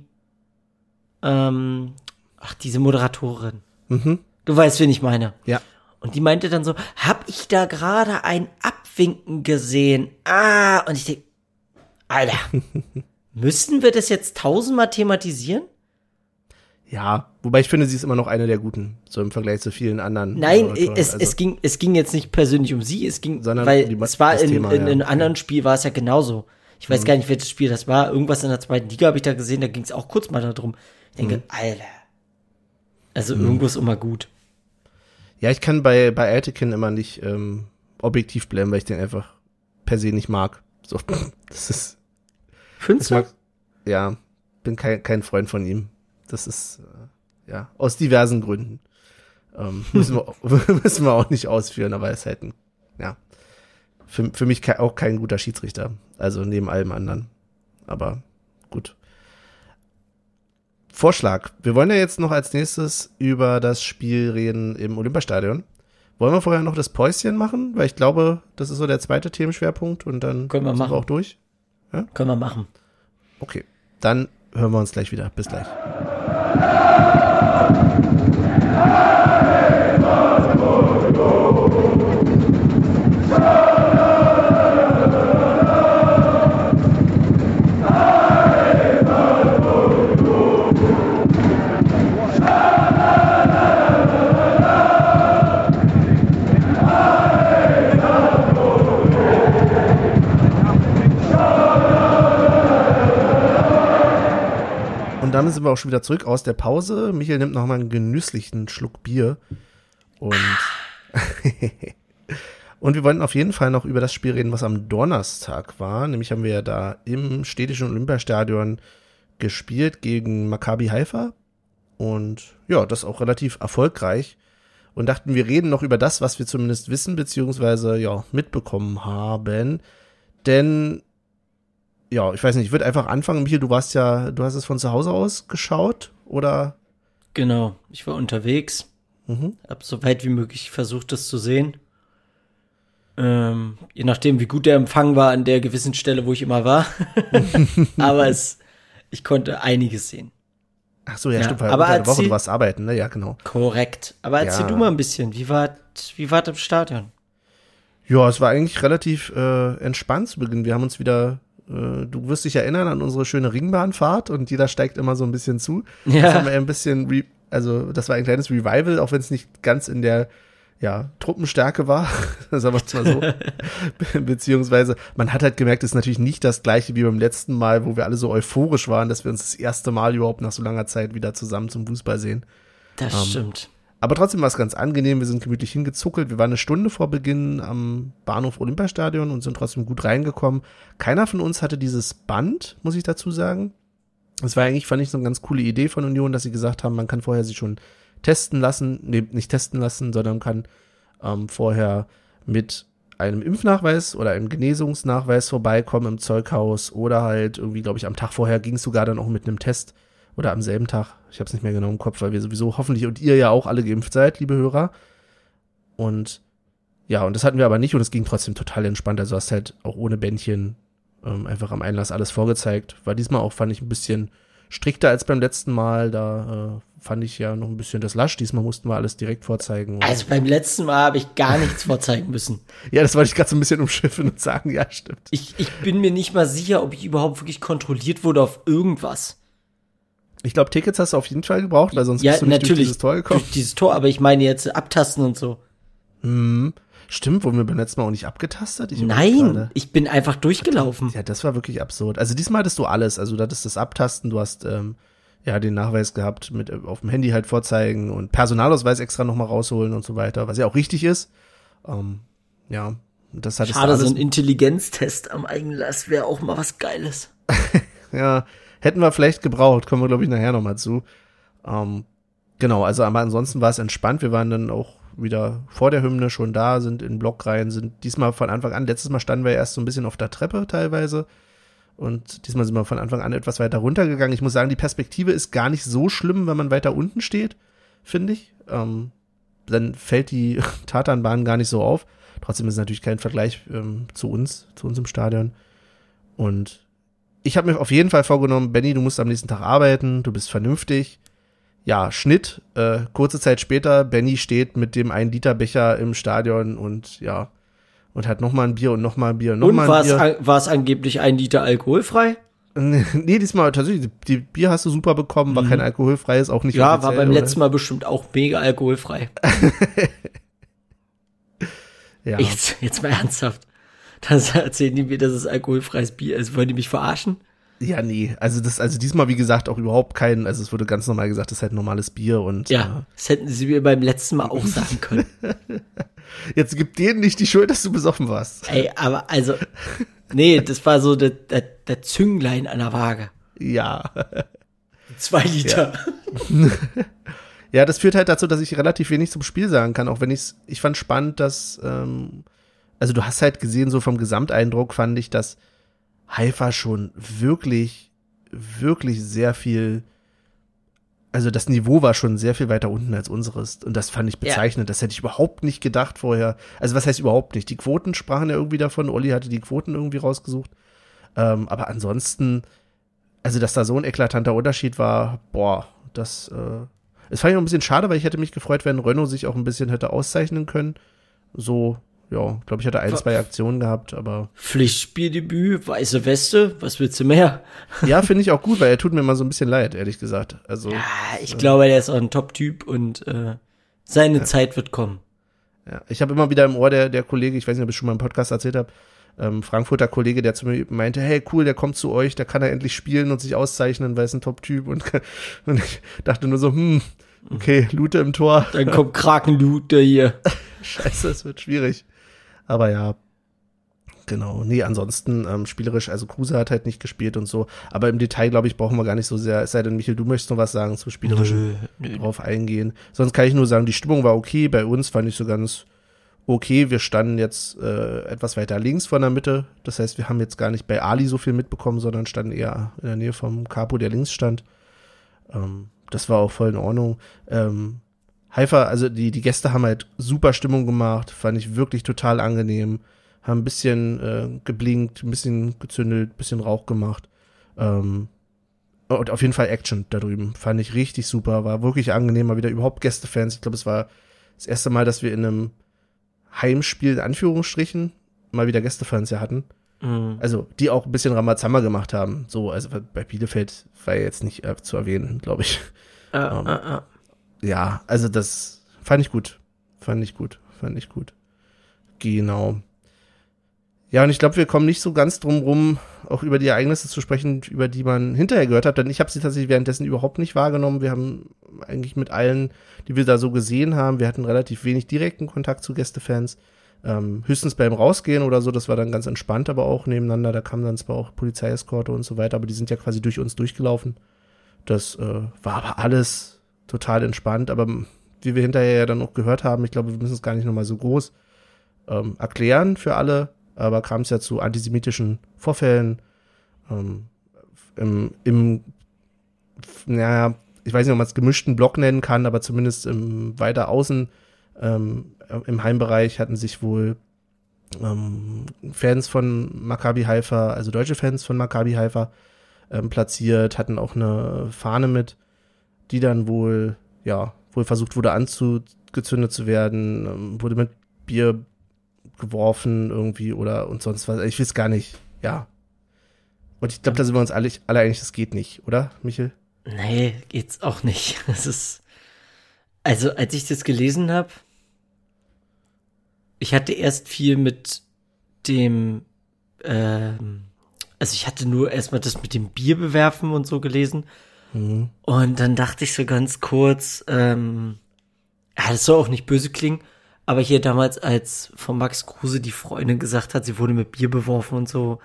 ähm, Ach, diese Moderatorin. Mhm. Du weißt, wen ich meine. Ja. Und die meinte dann so, hab ich da gerade ein Abwinken gesehen? Ah, und ich denk, Alter, müssten wir das jetzt tausendmal thematisieren? Ja, wobei ich finde, sie ist immer noch eine der guten, so im Vergleich zu vielen anderen. Nein, Moderatoren. es, Also, es ging, es ging jetzt nicht persönlich um sie, es ging, Sondern weil die- es war in, Thema, in, ja. in einem anderen Spiel war es ja genauso. Ich weiß gar nicht, welches Spiel das war. Irgendwas in der zweiten Liga habe ich da gesehen, da ging es auch kurz mal darum. Ich denke, Alter. Also irgendwo ist immer gut. Ja, ich kann bei, bei Atikin immer nicht ähm, objektiv bleiben, weil ich den einfach per se nicht mag. So, das ist, Findest ich mag, ja, bin kein, kein Freund von ihm. Das ist, äh, ja, aus diversen Gründen. Ähm, müssen, wir, müssen wir auch nicht ausführen, aber er ist halt ein, ja, für, für mich auch kein guter Schiedsrichter. Also neben allem anderen. Aber gut. Vorschlag. Wir wollen ja jetzt noch als nächstes über das Spiel reden im Olympiastadion. Wollen wir vorher noch das Päuschen machen? Weil ich glaube, das ist so der zweite Themenschwerpunkt und dann Können wir sind machen. auch durch. Können wir machen. Okay, dann hören wir uns gleich wieder. Bis gleich. Und damit sind wir auch schon wieder zurück aus der Pause. Michael nimmt nochmal einen genüsslichen Schluck Bier. Und, und wir wollten auf jeden Fall noch über das Spiel reden, was am Donnerstag war. Nämlich haben wir ja da im städtischen Olympiastadion gespielt gegen Maccabi Haifa. Und ja, das auch relativ erfolgreich. Und dachten, wir reden noch über das, was wir zumindest wissen, beziehungsweise ja, mitbekommen haben. Denn ja, ich weiß nicht, ich würde einfach anfangen. Michael, du warst ja, du hast es von zu Hause aus geschaut oder? Genau. Ich war unterwegs. Mhm. Hab so weit wie möglich versucht, das zu sehen. Ähm, je nachdem, wie gut der Empfang war an der gewissen Stelle, wo ich immer war. Aber es, ich konnte einiges sehen. Ach so, ja, Ja, stimmt, weil aber der Woche erzähl- du warst arbeiten, ne? Ja, genau. Korrekt. Aber erzähl Ja. du mal ein bisschen. Wie war, wie war im Stadion? Ja, es war eigentlich relativ äh, entspannt zu Beginn. Wir haben uns wieder, du wirst dich erinnern an unsere schöne Ringbahnfahrt und jeder steigt immer so ein bisschen zu. Das Ja. haben wir ein bisschen, also das war ein kleines Revival, auch wenn es nicht ganz in der ja, Truppenstärke war, sagen wir es mal so. Be beziehungsweise, man hat halt gemerkt, es ist natürlich nicht das gleiche wie beim letzten Mal, wo wir alle so euphorisch waren, dass wir uns das erste Mal überhaupt nach so langer Zeit wieder zusammen zum Fußball sehen. Das Ähm, stimmt. Aber trotzdem war es ganz angenehm. Wir sind gemütlich hingezuckelt. Wir waren eine Stunde vor Beginn am Bahnhof Olympiastadion und sind trotzdem gut reingekommen. Keiner von uns hatte dieses Band, muss ich dazu sagen. Das war eigentlich, fand ich, so eine ganz coole Idee von Union, dass sie gesagt haben, man kann vorher sich schon testen lassen, nee, nicht testen lassen, sondern kann ähm, vorher mit einem Impfnachweis oder einem Genesungsnachweis vorbeikommen im Zeughaus oder halt irgendwie, glaube ich, am Tag vorher ging es sogar dann auch mit einem Test oder am selben Tag. Ich habe es nicht mehr genau im Kopf, weil wir sowieso hoffentlich und ihr ja auch alle geimpft seid, liebe Hörer. Und ja, und das hatten wir aber nicht und es ging trotzdem total entspannt. Also hast halt auch ohne Bändchen ähm, einfach am Einlass alles vorgezeigt. War diesmal auch, fand ich, ein bisschen strikter als beim letzten Mal. Da äh, fand ich ja noch ein bisschen das Lasch. Diesmal mussten wir alles direkt vorzeigen. Also beim letzten Mal habe ich gar nichts vorzeigen müssen. ja, das wollte ich gerade so ein bisschen umschiffen und sagen, ja, stimmt. Ich, ich bin mir nicht mal sicher, ob ich überhaupt wirklich kontrolliert wurde auf irgendwas. Ich glaube, Tickets hast du auf jeden Fall gebraucht, weil sonst ja, bist du nicht durch dieses Tor gekommen. Durch dieses Tor, aber ich meine jetzt abtasten und so. Hm. Stimmt, wurden wir beim letzten Mal auch nicht abgetastet? Ich Nein, ich bin einfach durchgelaufen. Ja, das war wirklich absurd. Also diesmal hattest du alles. Also du hattest das Abtasten, du hast ähm, ja den Nachweis gehabt, mit äh, auf dem Handy halt vorzeigen und Personalausweis extra nochmal rausholen und so weiter, was ja auch richtig ist. Ähm, ja, das hattest Schade, du so alles. ein Intelligenztest am Eigenlass wäre auch mal was Geiles. ja, hätten wir vielleicht gebraucht, kommen wir glaube ich nachher nochmal zu. Ähm, genau, also aber ansonsten war es entspannt. Wir waren dann auch wieder vor der Hymne schon da, sind in Blockreihen, sind diesmal von Anfang an, letztes Mal standen wir erst so ein bisschen auf der Treppe teilweise. Und diesmal sind wir von Anfang an etwas weiter runtergegangen. Ich muss sagen, die Perspektive ist gar nicht so schlimm, wenn man weiter unten steht, finde ich. Ähm, dann fällt die Tatanbahn gar nicht so auf. Trotzdem ist es natürlich kein Vergleich ähm, zu uns, zu uns im Stadion. Und ich habe mir auf jeden Fall vorgenommen, Benny, du musst am nächsten Tag arbeiten, du bist vernünftig. ja, Schnitt, äh, kurze Zeit später, Benny steht mit dem 1-Liter-Becher im Stadion und ja, und hat nochmal ein Bier und nochmal ein Bier und nochmal ein Bier. Und war es angeblich ein Liter alkoholfrei? Nee, diesmal tatsächlich, die Bier hast du super bekommen, war mhm. kein alkoholfreies, auch nicht Ja, war beim oder? letzten Mal bestimmt auch mega alkoholfrei. ja. Jetzt, jetzt mal ernsthaft. Dann erzählen die mir, dass es alkoholfreies Bier ist. Wollen die mich verarschen? Ja, nee. Also das, also diesmal, wie gesagt, auch überhaupt kein, also es wurde ganz normal gesagt, das ist halt normales Bier und. Ja, äh, das hätten sie mir beim letzten Mal auch sagen können. Jetzt gib denen nicht die Schuld, dass du besoffen warst. Ey, aber also, nee, das war so der, der, der Zünglein an der Waage. Ja. Zwei Liter. Ja. ja. das führt halt dazu, dass ich relativ wenig zum Spiel sagen kann, auch wenn ich's, ich fand spannend, dass, ähm, also du hast halt gesehen, so vom Gesamteindruck fand ich, dass Haifa schon wirklich, wirklich sehr viel, also das Niveau war schon sehr viel weiter unten als unseres. Und das fand ich bezeichnend. Ja. Das hätte ich überhaupt nicht gedacht vorher. Also was heißt überhaupt nicht? Die Quoten sprachen ja irgendwie davon. Olli hatte die Quoten irgendwie rausgesucht. Ähm, aber ansonsten, also dass da so ein eklatanter Unterschied war, boah, das, äh, es fand ich auch ein bisschen schade, weil ich hätte mich gefreut, wenn Renault sich auch ein bisschen hätte auszeichnen können. So ja, glaube ich, hatte ein, zwei Aktionen gehabt, aber. Pflichtspieldebüt, weiße Weste, was willst du mehr? ja, finde ich auch gut, weil er tut mir mal so ein bisschen leid, ehrlich gesagt. Also. Ja, ich äh, glaube, der ist auch ein Top-Typ und äh, seine ja. Zeit wird kommen. Ja, ich habe immer wieder im Ohr der, der Kollege, ich weiß nicht, ob ich schon mal im Podcast erzählt habe, ähm, Frankfurter Kollege, der zu mir meinte, hey cool, der kommt zu euch, der kann er endlich spielen und sich auszeichnen, weil er ist ein Top-Typ und, und ich dachte nur so, hm, okay, Lute im Tor. Dann kommt Krakenlute hier. Scheiße, es wird schwierig. Aber ja, genau. Nee, ansonsten ähm, spielerisch, also Kruse hat halt nicht gespielt und so. Aber im Detail, glaube ich, brauchen wir gar nicht so sehr, es sei denn, Michael, du möchtest noch was sagen zu spielerischen nö, nö. drauf eingehen. Sonst kann ich nur sagen, die Stimmung war okay. Bei uns fand ich so ganz okay. Wir standen jetzt äh, etwas weiter links von der Mitte. Das heißt, wir haben jetzt gar nicht bei Ali so viel mitbekommen, sondern standen eher in der Nähe vom Capo, der links stand. Ähm, das war auch voll in Ordnung. Ähm, Haifa, also die, die Gäste haben halt super Stimmung gemacht, fand ich wirklich total angenehm. Haben ein bisschen äh, geblinkt, ein bisschen gezündelt, ein bisschen Rauch gemacht. Ähm, und auf jeden Fall Action da drüben. Fand ich richtig super. War wirklich angenehm, mal wieder überhaupt Gästefans. Ich glaube, es war das erste Mal, dass wir in einem Heimspiel, in Anführungsstrichen, mal wieder Gästefans ja hatten. Mhm. Also, die auch ein bisschen Ramazamba gemacht haben. So, also bei Bielefeld war ja jetzt nicht äh, zu erwähnen, glaube ich. Äh, ähm, äh, äh ja, also das fand ich gut. Fand ich gut. Fand ich gut. Genau. Ja, und ich glaube, wir kommen nicht so ganz drum rum, auch über die Ereignisse zu sprechen, über die man hinterher gehört hat, denn ich habe sie tatsächlich währenddessen überhaupt nicht wahrgenommen. Wir haben eigentlich mit allen, die wir da so gesehen haben, wir hatten relativ wenig direkten Kontakt zu Gästefans. Ähm, höchstens beim Rausgehen oder so, das war dann ganz entspannt, aber auch nebeneinander, da kamen dann zwar auch Polizeieskorte und so weiter, aber die sind ja quasi durch uns durchgelaufen. Das äh, war aber alles total entspannt, aber wie wir hinterher ja dann auch gehört haben, ich glaube, wir müssen es gar nicht nochmal so groß ähm, erklären für alle, aber kam es ja zu antisemitischen Vorfällen ähm, im, im, naja, ich weiß nicht, ob man es gemischten Block nennen kann, aber zumindest im weiter außen ähm, im Heimbereich hatten sich wohl ähm, Fans von Maccabi Haifa, also deutsche Fans von Maccabi Haifa, ähm, platziert, hatten auch eine Fahne mit die dann wohl, ja, wohl versucht wurde anzugezündet zu werden, ähm, wurde mit Bier geworfen irgendwie oder und sonst was. Ich weiß gar nicht, ja. Und ich glaube, da sind wir uns alle, alle einig, das geht nicht, oder, Michel? Nee, geht's auch nicht. Es ist, also, als ich das gelesen habe, ich hatte erst viel mit dem, ähm, also ich hatte nur erstmal das mit dem Bier bewerfen und so gelesen Mhm. Und dann dachte ich so ganz kurz, ähm, ja, das soll auch nicht böse klingen, aber hier damals, als von Max Kruse die Freundin gesagt hat, sie wurde mit Bier beworfen und so,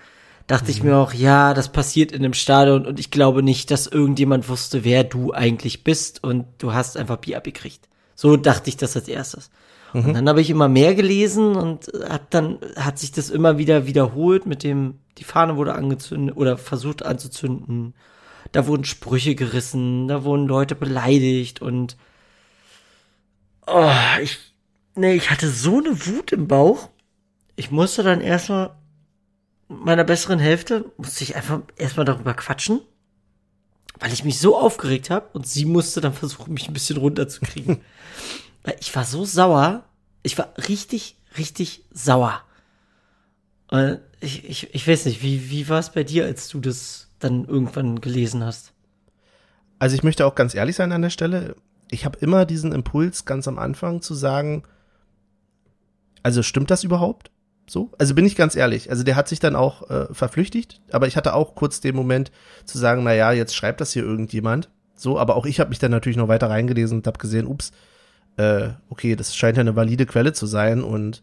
dachte mhm. ich mir auch, ja, das passiert in einem Stadion und ich glaube nicht, dass irgendjemand wusste, wer du eigentlich bist und du hast einfach Bier abgekriegt. So dachte ich das als erstes. Mhm. Und dann habe ich immer mehr gelesen und hat dann hat sich das immer wieder wiederholt mit dem die Fahne wurde angezündet oder versucht anzuzünden da wurden Sprüche gerissen, da wurden Leute beleidigt und oh, ich, nee, ich hatte so eine Wut im Bauch. Ich musste dann erstmal meiner besseren Hälfte, musste ich einfach erstmal darüber quatschen. weil ich mich so aufgeregt habe und sie musste dann versuchen, mich ein bisschen runterzukriegen. weil ich war so sauer. Ich war richtig, richtig sauer. Ich, ich, ich weiß nicht, wie, wie war es bei dir, als du das dann irgendwann gelesen hast? Also ich möchte auch ganz ehrlich sein an der Stelle. Ich habe immer diesen Impuls ganz am Anfang zu sagen, also stimmt das überhaupt? So? Also bin ich ganz ehrlich. Also der hat sich dann auch äh, verflüchtigt, aber ich hatte auch kurz den Moment zu sagen, na ja, jetzt schreibt das hier irgendjemand. So, aber auch ich habe mich dann natürlich noch weiter reingelesen und habe gesehen, ups, äh, okay, das scheint ja eine valide Quelle zu sein und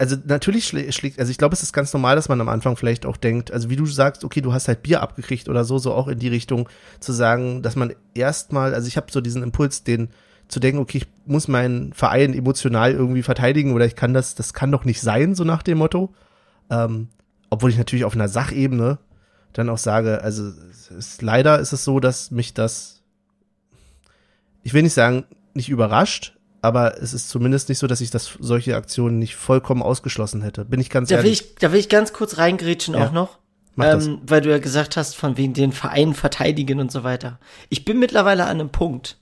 also natürlich schlägt, also ich glaube, es ist ganz normal, dass man am Anfang vielleicht auch denkt, also wie du sagst, okay, du hast halt Bier abgekriegt oder so, so auch in die Richtung zu sagen, dass man erstmal, also ich habe so diesen Impuls, den zu denken, okay, ich muss meinen Verein emotional irgendwie verteidigen oder ich kann das, das kann doch nicht sein, so nach dem Motto. Ähm, obwohl ich natürlich auf einer Sachebene dann auch sage, also ist, leider ist es so, dass mich das, ich will nicht sagen, nicht überrascht, aber es ist zumindest nicht so, dass ich das solche Aktionen nicht vollkommen ausgeschlossen hätte. Bin ich ganz da ehrlich. Will ich, da will ich ganz kurz reingrätschen ja. auch noch. Ähm, weil du ja gesagt hast, von wegen den Verein verteidigen und so weiter. Ich bin mittlerweile an einem Punkt,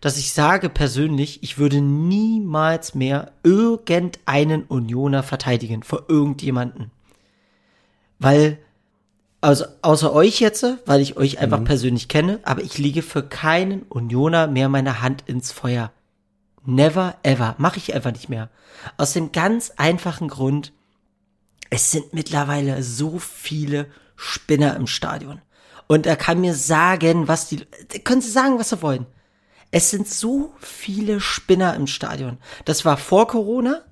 dass ich sage persönlich, ich würde niemals mehr irgendeinen Unioner verteidigen vor irgendjemanden. Weil, also außer euch jetzt, weil ich euch einfach mhm. persönlich kenne, aber ich lege für keinen Unioner mehr meine Hand ins Feuer. Never ever. Mache ich einfach nicht mehr. Aus dem ganz einfachen Grund, es sind mittlerweile so viele Spinner im Stadion. Und er kann mir sagen, was die, können Sie sagen, was sie wollen. Es sind so viele Spinner im Stadion. Das war vor Corona.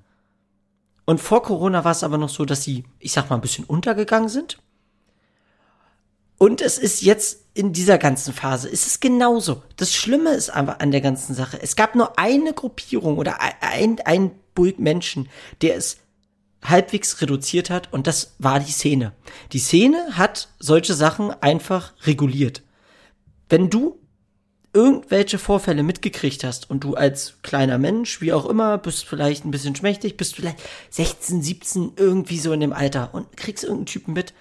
Und vor Corona war es aber noch so, dass sie, ich sag mal, ein bisschen untergegangen sind. Und es ist jetzt in dieser ganzen Phase, ist es genauso. Das Schlimme ist aber an der ganzen Sache, es gab nur eine Gruppierung oder ein, ein Bulk Menschen, der es halbwegs reduziert hat und das war die Szene. Die Szene hat solche Sachen einfach reguliert. Wenn du irgendwelche Vorfälle mitgekriegt hast und du als kleiner Mensch, wie auch immer, bist vielleicht ein bisschen schmächtig, bist vielleicht 16, 17, irgendwie so in dem Alter und kriegst irgendeinen Typen mit,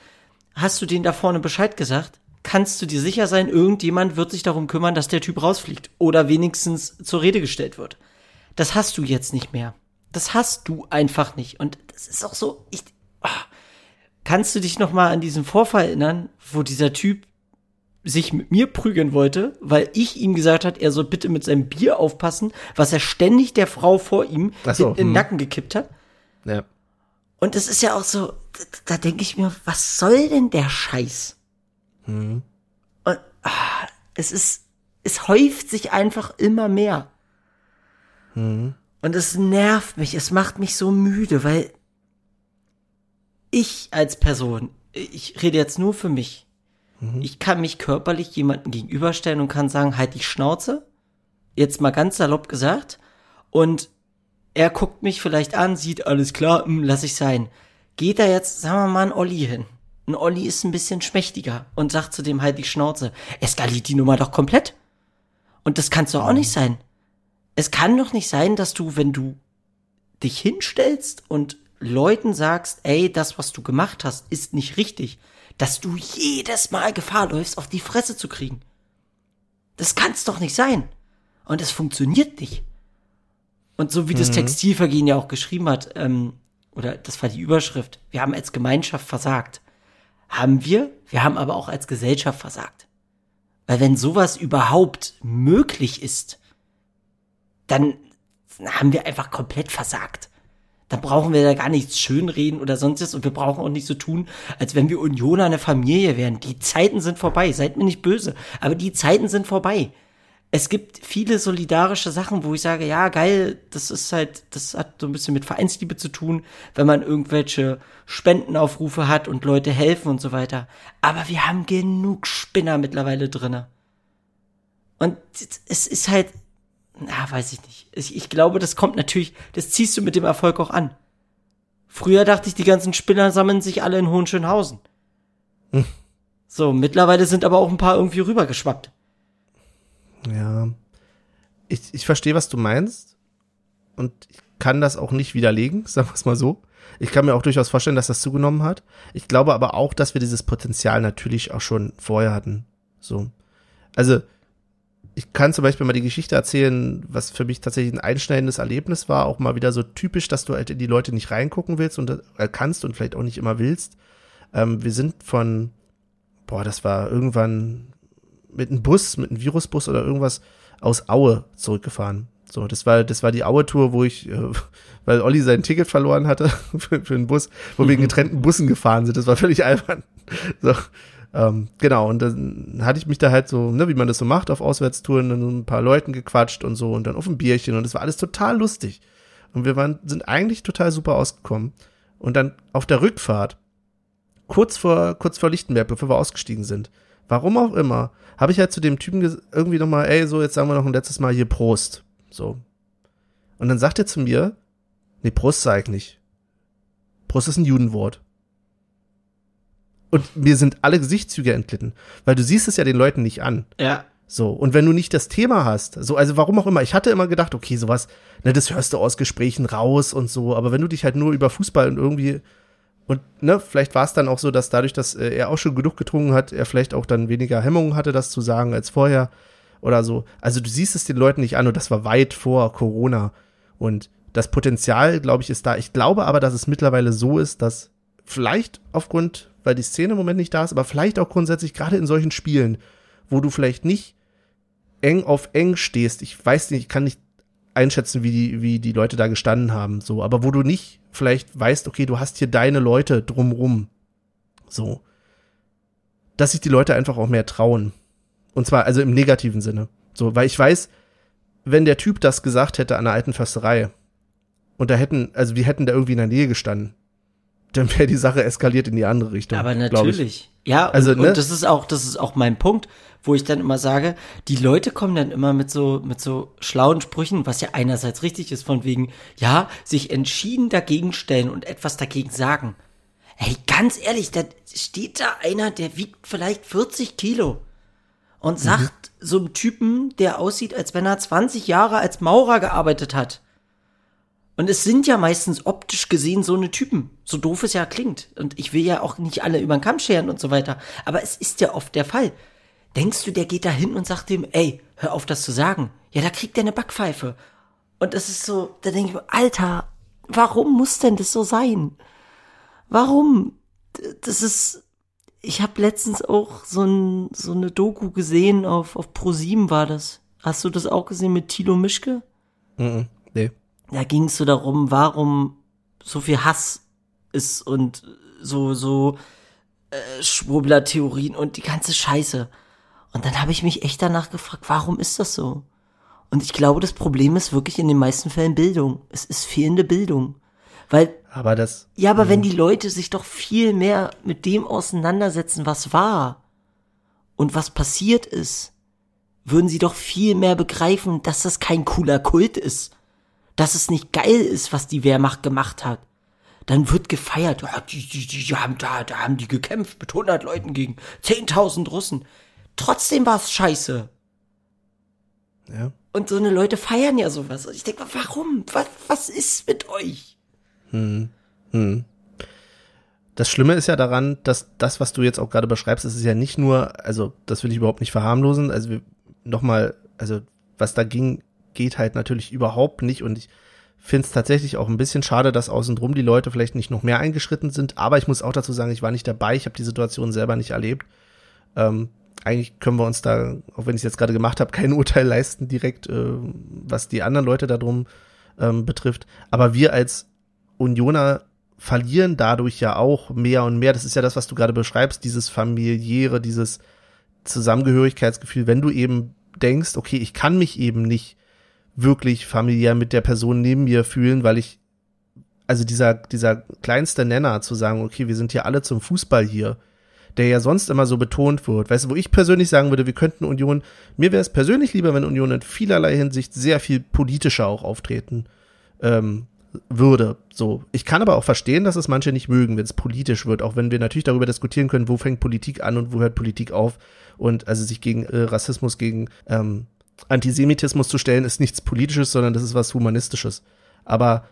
hast du denen da vorne Bescheid gesagt, kannst du dir sicher sein, irgendjemand wird sich darum kümmern, dass der Typ rausfliegt oder wenigstens zur Rede gestellt wird. Das hast du jetzt nicht mehr. Das hast du einfach nicht. Und das ist auch so, ich, oh, kannst du dich noch mal an diesen Vorfall erinnern, wo dieser Typ sich mit mir prügeln wollte, weil ich ihm gesagt hat, er soll bitte mit seinem Bier aufpassen, was er ständig der Frau vor ihm so, in den hm. Nacken gekippt hat. Ja. Und es ist ja auch so, da, denke ich mir, was soll denn der Scheiß? Hm. Und ah, es ist, es häuft sich einfach immer mehr. Hm. Und es nervt mich, es macht mich so müde, weil ich als Person, ich rede jetzt nur für mich, mhm. ich kann mich körperlich jemandem gegenüberstellen und kann sagen, halt die Schnauze, jetzt mal ganz salopp gesagt, und er guckt mich vielleicht an, sieht alles klar, hm, lass ich sein. Geht da jetzt, sagen wir mal, ein Olli hin. Ein Olli ist ein bisschen schmächtiger und sagt zu dem halt die Schnauze. Eskaliert die Nummer doch komplett. Und das kann's doch auch nicht sein. Es kann doch nicht sein, dass du, wenn du dich hinstellst und Leuten sagst, ey, das, was du gemacht hast, ist nicht richtig, dass du jedes Mal Gefahr läufst, auf die Fresse zu kriegen. Das kann's doch nicht sein. Und es funktioniert nicht. Und so wie das mhm. Textilvergehen ja auch geschrieben hat, ähm, oder das war die Überschrift, wir haben als Gemeinschaft versagt. Haben wir, wir haben aber auch als Gesellschaft versagt. Weil wenn sowas überhaupt möglich ist, dann haben wir einfach komplett versagt. Dann brauchen wir da gar nichts schönreden oder sonstiges und wir brauchen auch nicht so tun, als wenn wir Unioner eine Familie wären. Die Zeiten sind vorbei. Seid mir nicht böse, aber die Zeiten sind vorbei es gibt viele solidarische Sachen, wo ich sage, ja, geil, das ist halt, das hat so ein bisschen mit Vereinsliebe zu tun, wenn man irgendwelche Spendenaufrufe hat und Leute helfen und so weiter. Aber wir haben genug Spinner mittlerweile drinne. Und es ist halt, na, weiß ich nicht. Ich, ich glaube, das kommt natürlich, das ziehst du mit dem Erfolg auch an. Früher dachte ich, die ganzen Spinner sammeln sich alle in Hohenschönhausen. Hm. So, mittlerweile sind aber auch ein paar irgendwie rübergeschwappt. Ja. Ich, ich verstehe, was du meinst. Und ich kann das auch nicht widerlegen, sagen wir es mal so. Ich kann mir auch durchaus vorstellen, dass das zugenommen hat. Ich glaube aber auch, dass wir dieses Potenzial natürlich auch schon vorher hatten. So. Also, ich kann zum Beispiel mal die Geschichte erzählen, was für mich tatsächlich ein einschneidendes Erlebnis war, auch mal wieder so typisch, dass du halt in die Leute nicht reingucken willst und äh, kannst und vielleicht auch nicht immer willst. Ähm, wir sind von, boah, das war irgendwann mit einem Bus, mit einem Virusbus oder irgendwas aus Aue zurückgefahren. So, das war, das war die Aue-Tour, wo ich, äh, weil Olli sein Ticket verloren hatte für, für den Bus, wo wir in getrennten Bussen gefahren sind. Das war völlig albern. So, ähm, genau, und dann hatte ich mich da halt so, ne, wie man das so macht auf Auswärtstouren, dann ein paar Leuten gequatscht und so und dann auf ein Bierchen und es war alles total lustig. Und wir waren, sind eigentlich total super ausgekommen. Und dann auf der Rückfahrt, kurz vor, kurz vor Lichtenberg, bevor wir ausgestiegen sind, warum auch immer, habe ich halt zu dem Typen irgendwie nochmal, ey, so, jetzt sagen wir noch ein letztes Mal hier Prost. So. Und dann sagt er zu mir, nee, Prost sag ich nicht. Prost ist ein Judenwort. Und mir sind alle Gesichtszüge entglitten, weil du siehst es ja den Leuten nicht an. Ja. So, und wenn du nicht das Thema hast, so, also warum auch immer, ich hatte immer gedacht, okay, sowas, ne, das hörst du aus Gesprächen raus und so, aber wenn du dich halt nur über Fußball und irgendwie, und ne, vielleicht war es dann auch so, dass dadurch, dass äh, er auch schon genug getrunken hat, er vielleicht auch dann weniger Hemmungen hatte, das zu sagen als vorher oder so. Also du siehst es den Leuten nicht an und das war weit vor Corona. Und das Potenzial, glaube ich, ist da. Ich glaube aber, dass es mittlerweile so ist, dass vielleicht aufgrund weil die Szene im Moment nicht da ist, aber vielleicht auch grundsätzlich gerade in solchen Spielen, wo du vielleicht nicht eng auf eng stehst. Ich weiß nicht, ich kann nicht einschätzen, wie die, wie die Leute da gestanden haben, so, aber wo du nicht vielleicht weißt, okay, du hast hier deine Leute drumrum, so, dass sich die Leute einfach auch mehr trauen. Und zwar, also im negativen Sinne. So, weil ich weiß, wenn der Typ das gesagt hätte an der alten Försterei und da hätten, also wir hätten da irgendwie in der Nähe gestanden, dann wäre die Sache eskaliert in die andere Richtung. Aber natürlich. Ja, also, und, ne? und das ist auch, das ist auch mein Punkt, wo ich dann immer sage, die Leute kommen dann immer mit so, mit so schlauen Sprüchen, was ja einerseits richtig ist, von wegen, ja, sich entschieden dagegen stellen und etwas dagegen sagen. Hey, ganz ehrlich, da steht da einer, der wiegt vielleicht 40 Kilo und sagt mhm. so einem Typen, der aussieht, als wenn er 20 Jahre als Maurer gearbeitet hat. Und es sind ja meistens optisch gesehen so eine Typen, so doof es ja klingt. Und ich will ja auch nicht alle über den Kamm scheren und so weiter. Aber es ist ja oft der Fall. Denkst du, der geht da hin und sagt dem, ey, hör auf das zu sagen. Ja, da kriegt er eine Backpfeife. Und das ist so, da denke ich mir, Alter, warum muss denn das so sein? Warum? Das ist, ich habe letztens auch so, ein, so eine Doku gesehen, auf, auf ProSieben war das. Hast du das auch gesehen mit Tilo Mischke? Mhm, da ging es so darum, warum so viel Hass ist und so, so äh, Schwurbler-Theorien und die ganze Scheiße. Und dann habe ich mich echt danach gefragt, warum ist das so? Und ich glaube, das Problem ist wirklich in den meisten Fällen Bildung. Es ist fehlende Bildung. Weil. Aber das. Ja, aber wenn die Leute sich doch viel mehr mit dem auseinandersetzen, was war und was passiert ist, würden sie doch viel mehr begreifen, dass das kein cooler Kult ist, dass es nicht geil ist, was die Wehrmacht gemacht hat. Dann wird gefeiert, ja, die, die, die, haben da, da haben die gekämpft mit 100 Leuten gegen 10.000 Russen. Trotzdem war es scheiße. Ja. Und so eine Leute feiern ja sowas. Und ich denke, warum? Was, was ist mit euch? Hm. Hm. Das Schlimme ist ja daran, dass das, was du jetzt auch gerade beschreibst, ist ja nicht nur, also das will ich überhaupt nicht verharmlosen. Also nochmal, also was da ging, geht halt natürlich überhaupt nicht und ich finde es tatsächlich auch ein bisschen schade, dass außenrum die Leute vielleicht nicht noch mehr eingeschritten sind, aber ich muss auch dazu sagen, ich war nicht dabei, ich habe die Situation selber nicht erlebt. Ähm, eigentlich können wir uns da, auch wenn ich es jetzt gerade gemacht habe, kein Urteil leisten direkt, äh, was die anderen Leute darum ähm, betrifft. Aber wir als Unioner verlieren dadurch ja auch mehr und mehr. Das ist ja das, was du gerade beschreibst, dieses familiäre, dieses Zusammengehörigkeitsgefühl, wenn du eben denkst, okay, ich kann mich eben nicht wirklich familiär mit der Person neben mir fühlen, weil ich, also dieser, dieser kleinste Nenner zu sagen, okay, wir sind hier alle zum Fußball hier, der ja sonst immer so betont wird. Weißt du, wo ich persönlich sagen würde, wir könnten Union, mir wäre es persönlich lieber, wenn Union in vielerlei Hinsicht sehr viel politischer auch auftreten ähm, würde. So, ich kann aber auch verstehen, dass es manche nicht mögen, wenn es politisch wird, auch wenn wir natürlich darüber diskutieren können, wo fängt Politik an und wo hört Politik auf und also sich gegen äh, Rassismus, gegen ähm, Antisemitismus zu stellen, ist nichts Politisches, sondern das ist was Humanistisches. Aber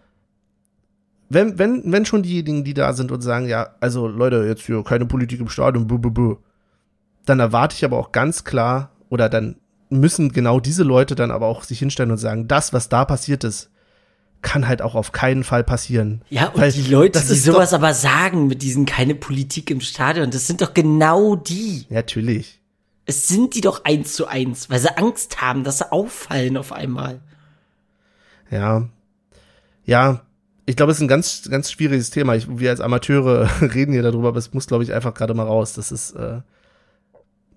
wenn, wenn, wenn schon diejenigen, die da sind und sagen, ja, also Leute, jetzt hier keine Politik im Stadion, buh, buh, buh, dann erwarte ich aber auch ganz klar oder dann müssen genau diese Leute dann aber auch sich hinstellen und sagen, das, was da passiert ist, kann halt auch auf keinen Fall passieren. Ja, und Weil die Leute, die sowas aber sagen mit diesen keine Politik im Stadion, das sind doch genau die. Natürlich. Es sind die doch eins zu eins, weil sie Angst haben, dass sie auffallen auf einmal. Ja. Ja, ich glaube, es ist ein ganz, ganz schwieriges Thema. Ich, wir als Amateure reden hier darüber, aber es muss, glaube ich, einfach gerade mal raus. Das ist, äh,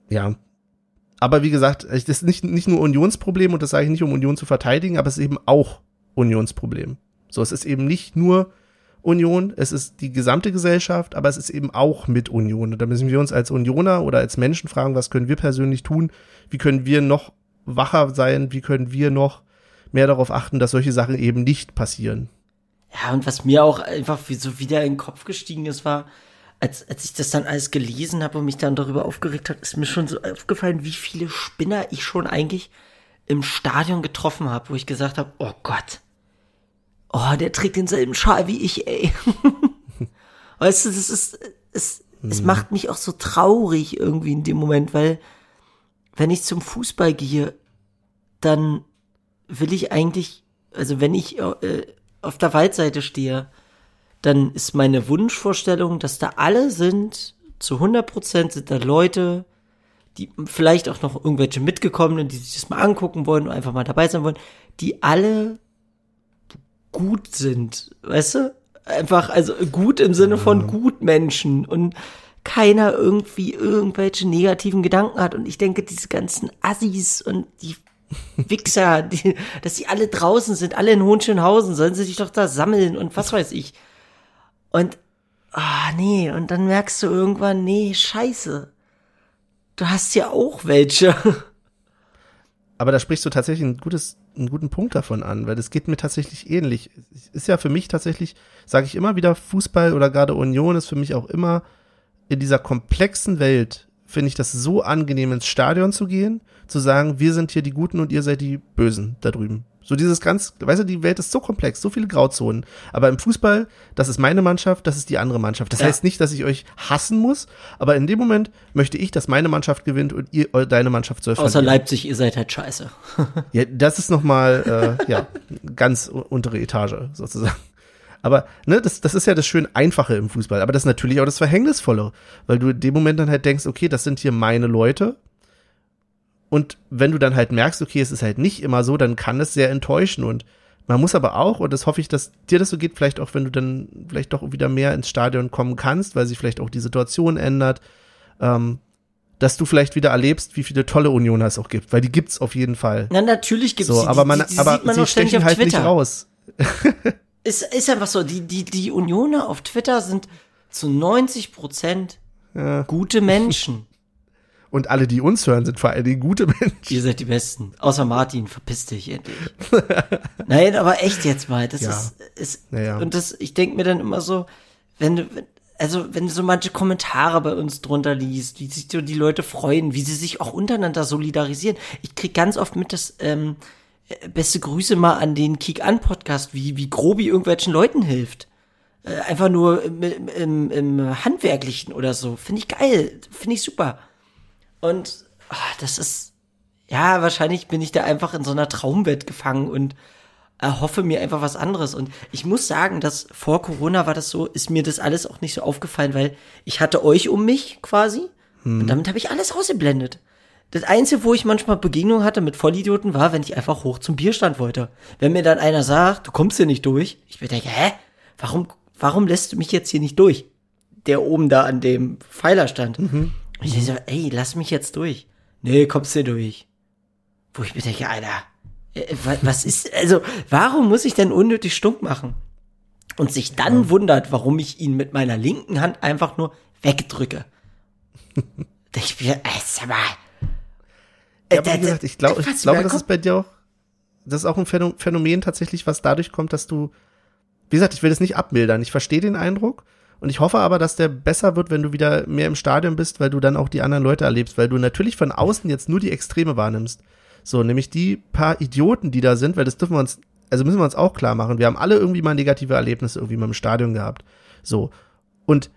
ja. Aber wie gesagt, das ist nicht, nicht nur Unionsproblem und das sage ich nicht, um Union zu verteidigen, aber es ist eben auch Unionsproblem. So, es ist eben nicht nur Union, es ist die gesamte Gesellschaft, aber es ist eben auch mit Union. Und da müssen wir uns als Unioner oder als Menschen fragen, was können wir persönlich tun? Wie können wir noch wacher sein? Wie können wir noch mehr darauf achten, dass solche Sachen eben nicht passieren? Ja, und was mir auch einfach so wieder in den Kopf gestiegen ist, war, als, als ich das dann alles gelesen habe und mich dann darüber aufgeregt hat, ist mir schon so aufgefallen, wie viele Spinner ich schon eigentlich im Stadion getroffen habe, wo ich gesagt habe, oh Gott, oh, der trägt denselben Schal wie ich, ey. weißt du, das ist, es, es macht mich auch so traurig irgendwie in dem Moment, weil wenn ich zum Fußball gehe, dann will ich eigentlich, also wenn ich äh, auf der Waldseite stehe, dann ist meine Wunschvorstellung, dass da alle sind, zu 100 Prozent sind da Leute, die vielleicht auch noch irgendwelche mitgekommenen, die sich das mal angucken wollen und einfach mal dabei sein wollen, die alle gut sind, weißt du? Einfach, also gut im Sinne von Gutmenschen und keiner irgendwie irgendwelche negativen Gedanken hat. Und ich denke, diese ganzen Assis und die Wichser, die, dass die alle draußen sind, alle in Hohenschönhausen, sollen sie sich doch da sammeln und was weiß ich. Und, ah, nee, und dann merkst du irgendwann, nee, scheiße. Du hast ja auch welche. Aber da sprichst du tatsächlich ein gutes, einen guten Punkt davon an, weil das geht mir tatsächlich ähnlich. Ist ja für mich tatsächlich, sage ich immer wieder, Fußball oder gerade Union ist für mich auch immer in dieser komplexen Welt, finde ich das so angenehm ins Stadion zu gehen, zu sagen, wir sind hier die Guten und ihr seid die Bösen da drüben. So dieses ganz, weißt du, die Welt ist so komplex, so viele Grauzonen. Aber im Fußball, das ist meine Mannschaft, das ist die andere Mannschaft. Das Ja. heißt nicht, dass ich euch hassen muss, aber in dem Moment möchte ich, dass meine Mannschaft gewinnt und ihr, deine Mannschaft soll Außer verlieren. Leipzig, ihr seid halt scheiße. Ja, das ist nochmal, äh, ja, ganz untere Etage sozusagen. Aber ne, das, das ist ja das schön Einfache im Fußball. Aber das ist natürlich auch das Verhängnisvolle, weil du in dem Moment dann halt denkst, okay, das sind hier meine Leute. Und wenn du dann halt merkst, okay, es ist halt nicht immer so, dann kann es sehr enttäuschen. Und man muss aber auch, und das hoffe ich, dass dir das so geht, vielleicht auch, wenn du dann vielleicht doch wieder mehr ins Stadion kommen kannst, weil sich vielleicht auch die Situation ändert, ähm, dass du vielleicht wieder erlebst, wie viele tolle Unioner es auch gibt, weil die gibt's auf jeden Fall. Na, natürlich gibt's So, die, aber man, die, die aber sieht man sie stechen auf halt Twitter. nicht raus. Ist, ist einfach so, die, die, die Unioner auf Twitter sind zu 90 Prozent Ja. gute Menschen. Und alle, die uns hören, sind vor allen Dingen gute Menschen. Ihr seid die Besten. Außer Martin, verpiss dich endlich. Nein, aber echt jetzt mal. Das Ja. ist, ist Naja. und das, ich denk mir dann immer so, wenn du, also wenn du so manche Kommentare bei uns drunter liest, wie sich so die Leute freuen, wie sie sich auch untereinander solidarisieren. Ich krieg ganz oft mit, dass ähm, äh, beste Grüße mal an den Kick an Podcast, wie wie Grobi irgendwelchen Leuten hilft. Äh, einfach nur im, im, im, im handwerklichen oder so. Finde ich geil, finde ich super. Und ah, das ist ja, wahrscheinlich bin ich da einfach in so einer Traumwelt gefangen und erhoffe mir einfach was anderes. Und ich muss sagen, dass vor Corona war das so, ist mir das alles auch nicht so aufgefallen, weil ich hatte euch um mich quasi und damit habe ich alles ausgeblendet. Das Einzige, wo ich manchmal Begegnung hatte mit Vollidioten, war, wenn ich einfach hoch zum Bierstand wollte. Wenn mir dann einer sagt, du kommst hier nicht durch, ich mir denke, hä? Warum, warum lässt du mich jetzt hier nicht durch? Der oben da an dem Pfeiler stand. Und ich denke so, ey, lass mich jetzt durch. Nee, kommst hier durch. Wo ich mir denke, Alter, äh, wa- was ist, also, warum muss ich denn unnötig stunk machen? Und sich dann wundert, warum ich ihn mit meiner linken Hand einfach nur wegdrücke. ich ey, sag mal. Ja, Äh, aber wie gesagt, ich, glaub, was ich glaube, das ist bei dir auch, das ist auch ein Phäno- Phänomen tatsächlich, was dadurch kommt, dass du, wie gesagt, ich will das nicht abmildern. Ich verstehe den Eindruck und ich hoffe aber, dass der besser wird, wenn du wieder mehr im Stadion bist, weil du dann auch die anderen Leute erlebst, weil du natürlich von außen jetzt nur die Extreme wahrnimmst. So, nämlich die paar Idioten, die da sind, weil das dürfen wir uns, also müssen wir uns auch klar machen. Wir haben alle irgendwie mal negative Erlebnisse irgendwie mal im Stadion gehabt. So. Und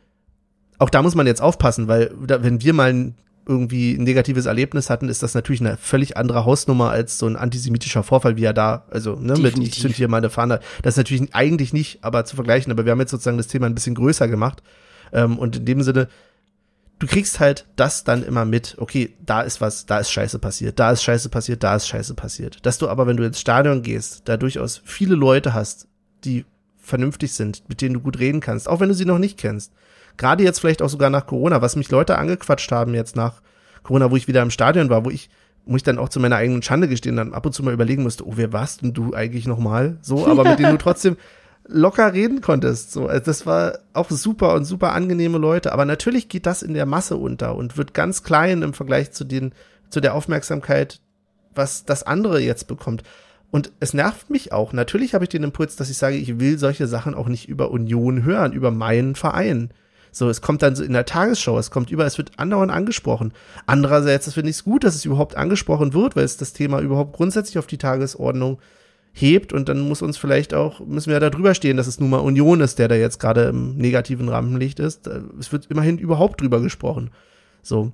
auch da muss man jetzt aufpassen, weil wenn wir mal irgendwie ein negatives Erlebnis hatten, ist das natürlich eine völlig andere Hausnummer als so ein antisemitischer Vorfall, wie er da, also ne, mit ich zünd hier meine Fahne. Das ist natürlich eigentlich nicht, aber zu vergleichen, aber wir haben jetzt sozusagen das Thema ein bisschen größer gemacht. Ähm, und in dem Sinne, du kriegst halt das dann immer mit, okay, da ist was, da ist Scheiße passiert, da ist Scheiße passiert, da ist Scheiße passiert. Dass du aber, wenn du ins Stadion gehst, da durchaus viele Leute hast, die vernünftig sind, mit denen du gut reden kannst, auch wenn du sie noch nicht kennst gerade jetzt vielleicht auch sogar nach Corona, was mich Leute angequatscht haben jetzt nach Corona, wo ich wieder im Stadion war, wo ich wo ich dann auch zu meiner eigenen Schande gestehen, dann ab und zu mal überlegen musste, oh, wer warst denn du eigentlich nochmal? So, aber mit denen du trotzdem locker reden konntest. So, also das war auch super und super angenehme Leute. Aber natürlich geht das in der Masse unter und wird ganz klein im Vergleich zu den, zu der Aufmerksamkeit, was das andere jetzt bekommt. Und es nervt mich auch. Natürlich habe ich den Impuls, dass ich sage, ich will solche Sachen auch nicht über Union hören, über meinen Verein. So, es kommt dann so in der Tagesschau, es kommt über, es wird andauernd angesprochen. Andererseits, das finde ich es gut, dass es überhaupt angesprochen wird, weil es das Thema überhaupt grundsätzlich auf die Tagesordnung hebt und dann muss uns vielleicht auch, müssen wir ja da drüber stehen, dass es nun mal Union ist, der da jetzt gerade im negativen Rampenlicht ist. Es wird immerhin überhaupt drüber gesprochen. So.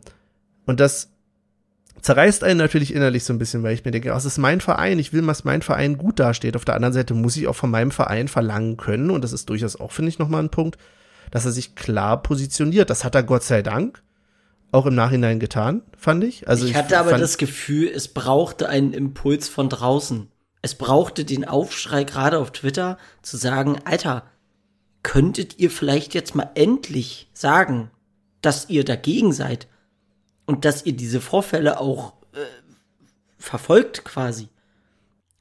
Und das zerreißt einen natürlich innerlich so ein bisschen, weil ich mir denke, oh, das ist mein Verein, ich will, dass mein Verein gut dasteht. Auf der anderen Seite muss ich auch von meinem Verein verlangen können, und das ist durchaus auch, finde ich, nochmal ein Punkt, dass er sich klar positioniert. Das hat er Gott sei Dank auch im Nachhinein getan, fand ich. Also ich hatte ich aber das Gefühl, es brauchte einen Impuls von draußen. Es brauchte den Aufschrei gerade auf Twitter zu sagen, Alter, könntet ihr vielleicht jetzt mal endlich sagen, dass ihr dagegen seid und dass ihr diese Vorfälle auch äh, verfolgt quasi.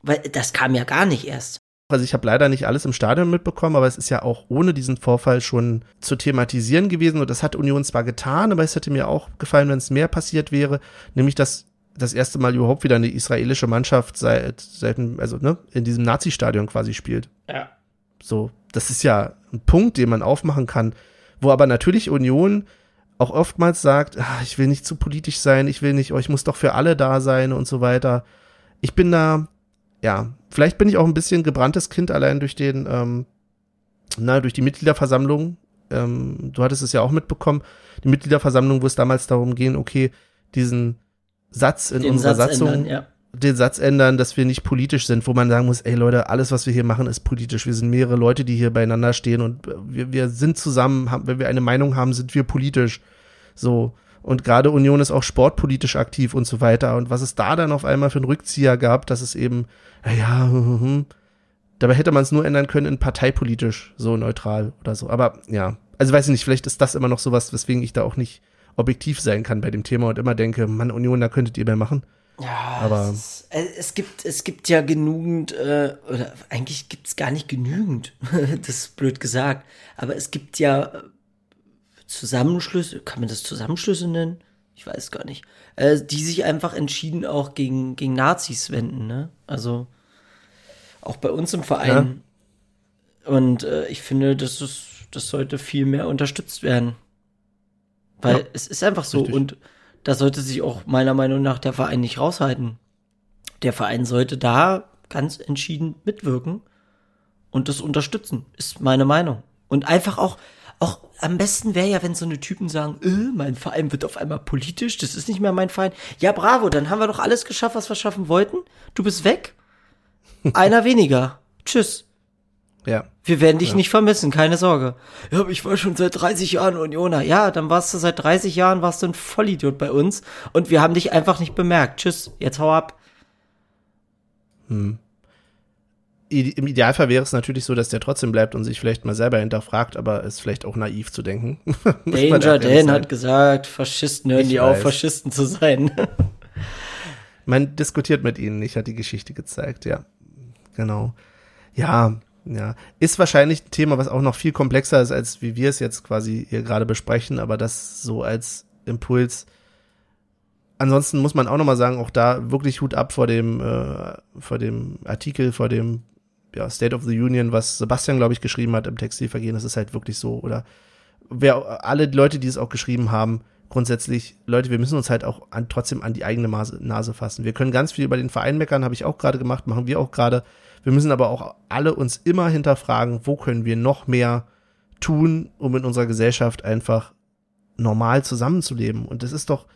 Weil das kam ja gar nicht erst. Also ich habe leider nicht alles im Stadion mitbekommen, aber es ist ja auch ohne diesen Vorfall schon zu thematisieren gewesen und das hat Union zwar getan, aber es hätte mir auch gefallen, wenn es mehr passiert wäre, nämlich dass das erste Mal überhaupt wieder eine israelische Mannschaft seit, seit also ne, in diesem Nazi-Stadion quasi spielt. Ja. So, das ist ja ein Punkt, den man aufmachen kann, wo aber natürlich Union auch oftmals sagt, ach, ich will nicht zu politisch sein, ich will nicht, oh, ich muss doch für alle da sein und so weiter. Ich bin da ja, vielleicht bin ich auch ein bisschen gebranntes Kind allein durch den, ähm, na, durch die Mitgliederversammlung. Ähm, du hattest es ja auch mitbekommen, die Mitgliederversammlung, wo es damals darum ging, okay, diesen Satz in den unserer Satz Satzung, ändern, ja. den Satz ändern, dass wir nicht politisch sind, wo man sagen muss, ey Leute, alles, was wir hier machen, ist politisch. Wir sind mehrere Leute, die hier beieinander stehen und wir, wir sind zusammen, haben, wenn wir eine Meinung haben, sind wir politisch. So. Und gerade Union ist auch sportpolitisch aktiv und so weiter. Und was es da dann auf einmal für einen Rückzieher gab, dass es eben, ja, hm, hm, dabei hätte man es nur ändern können in parteipolitisch, so neutral oder so. Aber ja, also weiß ich nicht, vielleicht ist das immer noch sowas, weswegen ich da auch nicht objektiv sein kann bei dem Thema und immer denke, Mann, Union, da könntet ihr mehr machen. Ja, aber es, äh, es gibt es gibt ja genügend äh, oder eigentlich gibt es gar nicht genügend, das ist blöd gesagt, aber es gibt ja Zusammenschlüsse, kann man das Zusammenschlüsse nennen? Ich weiß gar nicht. Äh, die sich einfach entschieden auch gegen, gegen Nazis wenden, ne? Also auch bei uns im Verein. Ja. Und äh, ich finde, das ist, das sollte viel mehr unterstützt werden. Weil ja, es ist einfach so richtig. und da sollte sich auch meiner Meinung nach der Verein nicht raushalten. Der Verein sollte da ganz entschieden mitwirken und das unterstützen, ist meine Meinung. Und einfach auch, auch am besten wäre ja, wenn so eine Typen sagen, äh, mein Verein wird auf einmal politisch, das ist nicht mehr mein Verein. Ja, bravo, dann haben wir doch alles geschafft, was wir schaffen wollten. Du bist weg. Einer weniger. Tschüss. Ja. Wir werden dich ja. nicht vermissen, keine Sorge. Ja, aber ich war schon seit 30 Jahren Unioner. Ja, dann warst du seit 30 Jahren, warst du ein Vollidiot bei uns und wir haben dich einfach nicht bemerkt. Tschüss, jetzt hau ab. Hm im Idealfall wäre es natürlich so, dass der trotzdem bleibt und sich vielleicht mal selber hinterfragt, aber ist vielleicht auch naiv zu denken. Danger Dan hat gesagt, Faschisten hören ich die weiß. auf, Faschisten zu sein. Man diskutiert mit ihnen nicht, hat die Geschichte gezeigt, ja. Genau. Ja, ja. Ist wahrscheinlich ein Thema, was auch noch viel komplexer ist, als wie wir es jetzt quasi hier gerade besprechen, aber das so als Impuls. Ansonsten muss man auch nochmal sagen, auch da wirklich Hut ab vor dem, äh, vor dem Artikel, vor dem ja, State of the Union, was Sebastian, glaube ich, geschrieben hat im Textilvergehen, das ist halt wirklich so. Oder wer alle Leute, die es auch geschrieben haben, grundsätzlich, Leute, wir müssen uns halt auch an, trotzdem an die eigene Nase, Nase fassen. Wir können ganz viel über den Verein meckern, habe ich auch gerade gemacht, machen wir auch gerade. Wir müssen aber auch alle uns immer hinterfragen, wo können wir noch mehr tun, um in unserer Gesellschaft einfach normal zusammenzuleben. Und das ist doch,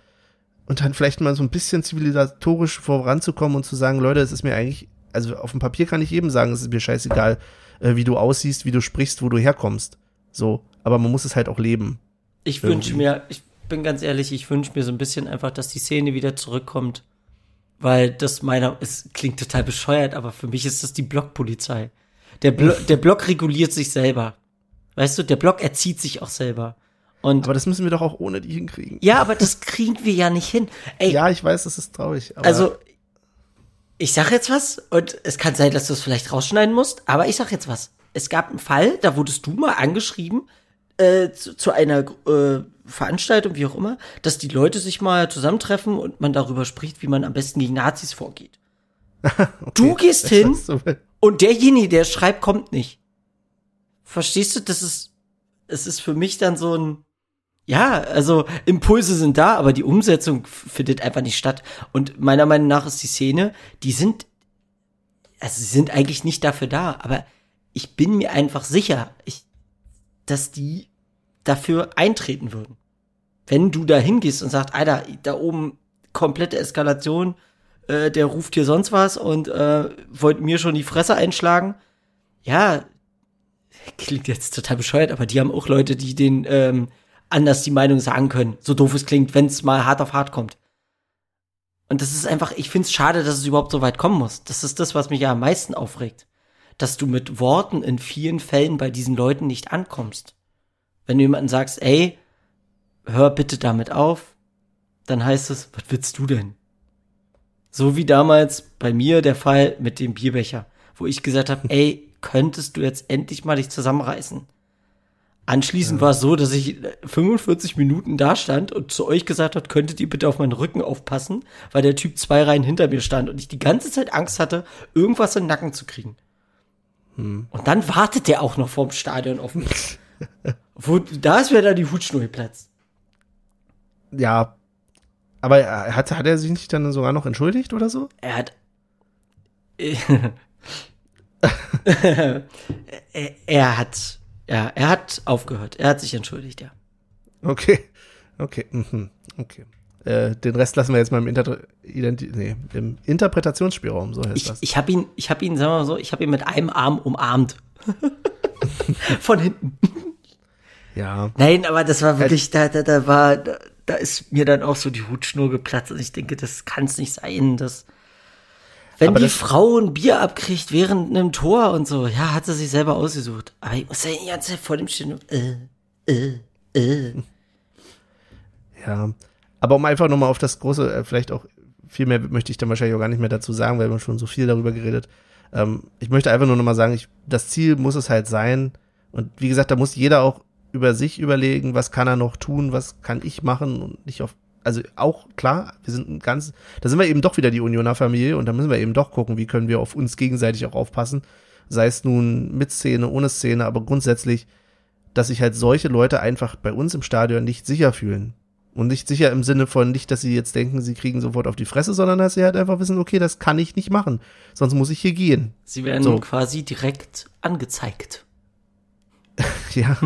und dann vielleicht mal so ein bisschen zivilisatorisch voranzukommen und zu sagen, Leute, es ist mir eigentlich, also auf dem Papier kann ich jedem sagen, es ist mir scheißegal, äh, wie du aussiehst, wie du sprichst, wo du herkommst. So, aber man muss es halt auch leben. Ich wünsche mir, ich bin ganz ehrlich, ich wünsche mir so ein bisschen einfach, dass die Szene wieder zurückkommt. Weil das meiner, es klingt total bescheuert, aber für mich ist das die Blockpolizei. Der, Blo der Block reguliert sich selber. Weißt du, der Block erzieht sich auch selber. Und Aber das müssen wir doch auch ohne die hinkriegen. ja, aber das kriegen wir ja nicht hin. Ey, Ja, ich weiß, das ist traurig. Aber also ich sag jetzt was und es kann sein, dass du es vielleicht rausschneiden musst, aber ich sag jetzt was. Es gab einen Fall, da wurdest du mal angeschrieben äh, zu, zu einer äh, Veranstaltung, wie auch immer, dass die Leute sich mal zusammentreffen und man darüber spricht, wie man am besten gegen Nazis vorgeht. Du gehst hin so, und derjenige, der schreibt, kommt nicht. Verstehst du? Das ist, es ist für mich dann so ein, ja, also Impulse sind da, aber die Umsetzung findet einfach nicht statt. Und meiner Meinung nach ist die Szene, die sind, also sie sind eigentlich nicht dafür da, aber ich bin mir einfach sicher, ich, dass die dafür eintreten würden. Wenn du da hingehst und sagst, Alter, da oben komplette Eskalation, äh, der ruft hier sonst was und äh, wollte mir schon die Fresse einschlagen. Ja, klingt jetzt total bescheuert, aber die haben auch Leute, die den ähm, anders die Meinung sagen können. So doof es klingt, wenn es mal hart auf hart kommt. Und das ist einfach, ich find's schade, dass es überhaupt so weit kommen muss. Das ist das, was mich ja am meisten aufregt. Dass du mit Worten in vielen Fällen bei diesen Leuten nicht ankommst. Wenn du jemanden sagst, ey, hör bitte damit auf, dann heißt es, was willst du denn? So wie damals bei mir der Fall mit dem Bierbecher, wo ich gesagt habe, ey, könntest du jetzt endlich mal dich zusammenreißen? Anschließend war es so, dass ich 45 Minuten da stand und zu euch gesagt hat, könntet ihr bitte auf meinen Rücken aufpassen, weil der Typ zwei Reihen hinter mir stand und ich die ganze Zeit Angst hatte, irgendwas in den Nacken zu kriegen. Und dann wartet der auch noch vorm Stadion auf mich. Wo, da ist mir dann die Hutschnur geplatzt. ja. Aber er hat, hat er sich nicht dann sogar noch entschuldigt oder so? Er hat. er, er hat. Ja, er hat aufgehört. Er hat sich entschuldigt, ja. Okay. Okay. Mhm. Okay. Äh, den Rest lassen wir jetzt mal im, Inter Identi nee, im Interpretationsspielraum, so heißt Ich, das. ich habe ihn, ich habe ihn, sagen wir mal so, ich habe ihn mit einem Arm umarmt. Von hinten. ja. Nein, aber das war wirklich, da, da, da war, da, da ist mir dann auch so die Hutschnur geplatzt und ich denke, das kann es nicht sein, dass wenn Aber die Frau ein Bier abkriegt während einem Tor und so, ja, hat sie sich selber ausgesucht. Aber ich muss ja die ganze Zeit vor dem stehen äh, äh, äh. Ja. Aber um einfach nochmal auf das große, äh, vielleicht auch viel mehr möchte ich dann wahrscheinlich auch gar nicht mehr dazu sagen, weil wir schon so viel darüber geredet. Ähm, ich möchte einfach nur nochmal sagen, ich, das Ziel muss es halt sein. Und wie gesagt, da muss jeder auch über sich überlegen, was kann er noch tun, was kann ich machen und nicht auf, also auch klar, wir sind ein ganz, da sind wir eben doch wieder die Unioner Familie und da müssen wir eben doch gucken, wie können wir auf uns gegenseitig auch aufpassen. Sei es nun mit Szene, ohne Szene, aber grundsätzlich, dass sich halt solche Leute einfach bei uns im Stadion nicht sicher fühlen. Und nicht sicher im Sinne von nicht, dass sie jetzt denken, sie kriegen sofort auf die Fresse, sondern dass sie halt einfach wissen, okay, das kann ich nicht machen. Sonst muss ich hier gehen. Sie werden So. quasi direkt angezeigt. Ja.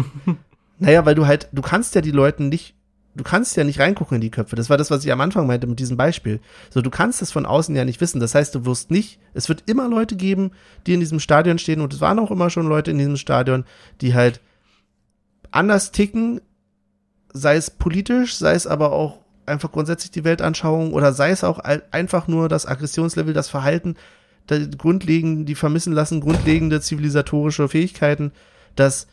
naja, weil du halt, du kannst ja die Leuten nicht, du kannst ja nicht reingucken in die Köpfe. Das war das, was ich am Anfang meinte mit diesem Beispiel. So, du kannst es von außen ja nicht wissen. Das heißt, du wirst nicht, es wird immer Leute geben, die in diesem Stadion stehen und es waren auch immer schon Leute in diesem Stadion, die halt anders ticken, sei es politisch, sei es aber auch einfach grundsätzlich die Weltanschauung oder sei es auch einfach nur das Aggressionslevel, das Verhalten, da, grundlegend, die vermissen lassen, grundlegende zivilisatorische Fähigkeiten, das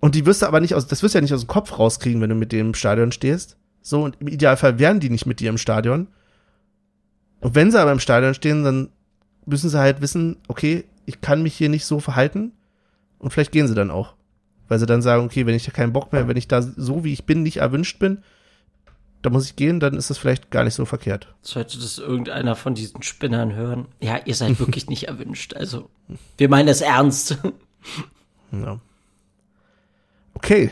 und die wirst du aber nicht aus, das wirst du ja nicht aus dem Kopf rauskriegen, wenn du mit dem im Stadion stehst. So, und im Idealfall wären die nicht mit dir im Stadion. Und wenn sie aber im Stadion stehen, dann müssen sie halt wissen, okay, ich kann mich hier nicht so verhalten. Und vielleicht gehen sie dann auch. Weil sie dann sagen, okay, wenn ich da keinen Bock mehr, wenn ich da so wie ich bin, nicht erwünscht bin, da muss ich gehen, dann ist das vielleicht gar nicht so verkehrt. Sollte das irgendeiner von diesen Spinnern hören? Ja, ihr seid wirklich nicht erwünscht. Also, wir meinen das ernst. Ja. Okay.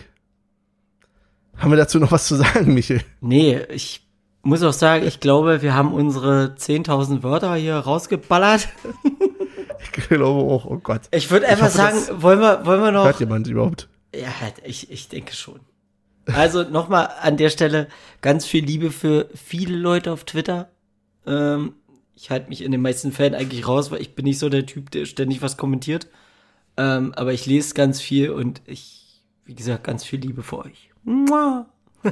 Haben wir dazu noch was zu sagen, Michel? Nee, ich muss auch sagen, ich glaube, wir haben unsere 10.000 Wörter hier rausgeballert. Ich glaube auch, oh Gott. Ich würde einfach hoffe, sagen, wollen wir, wollen wir noch? Hört jemand überhaupt? Ja, ich, ich denke schon. Also nochmal an der Stelle ganz viel Liebe für viele Leute auf Twitter. Ähm, ich halte mich in den meisten Fällen eigentlich raus, weil ich bin nicht so der Typ, der ständig was kommentiert. Ähm, aber ich lese ganz viel und ich, wie gesagt, ganz viel Liebe für euch. Mua.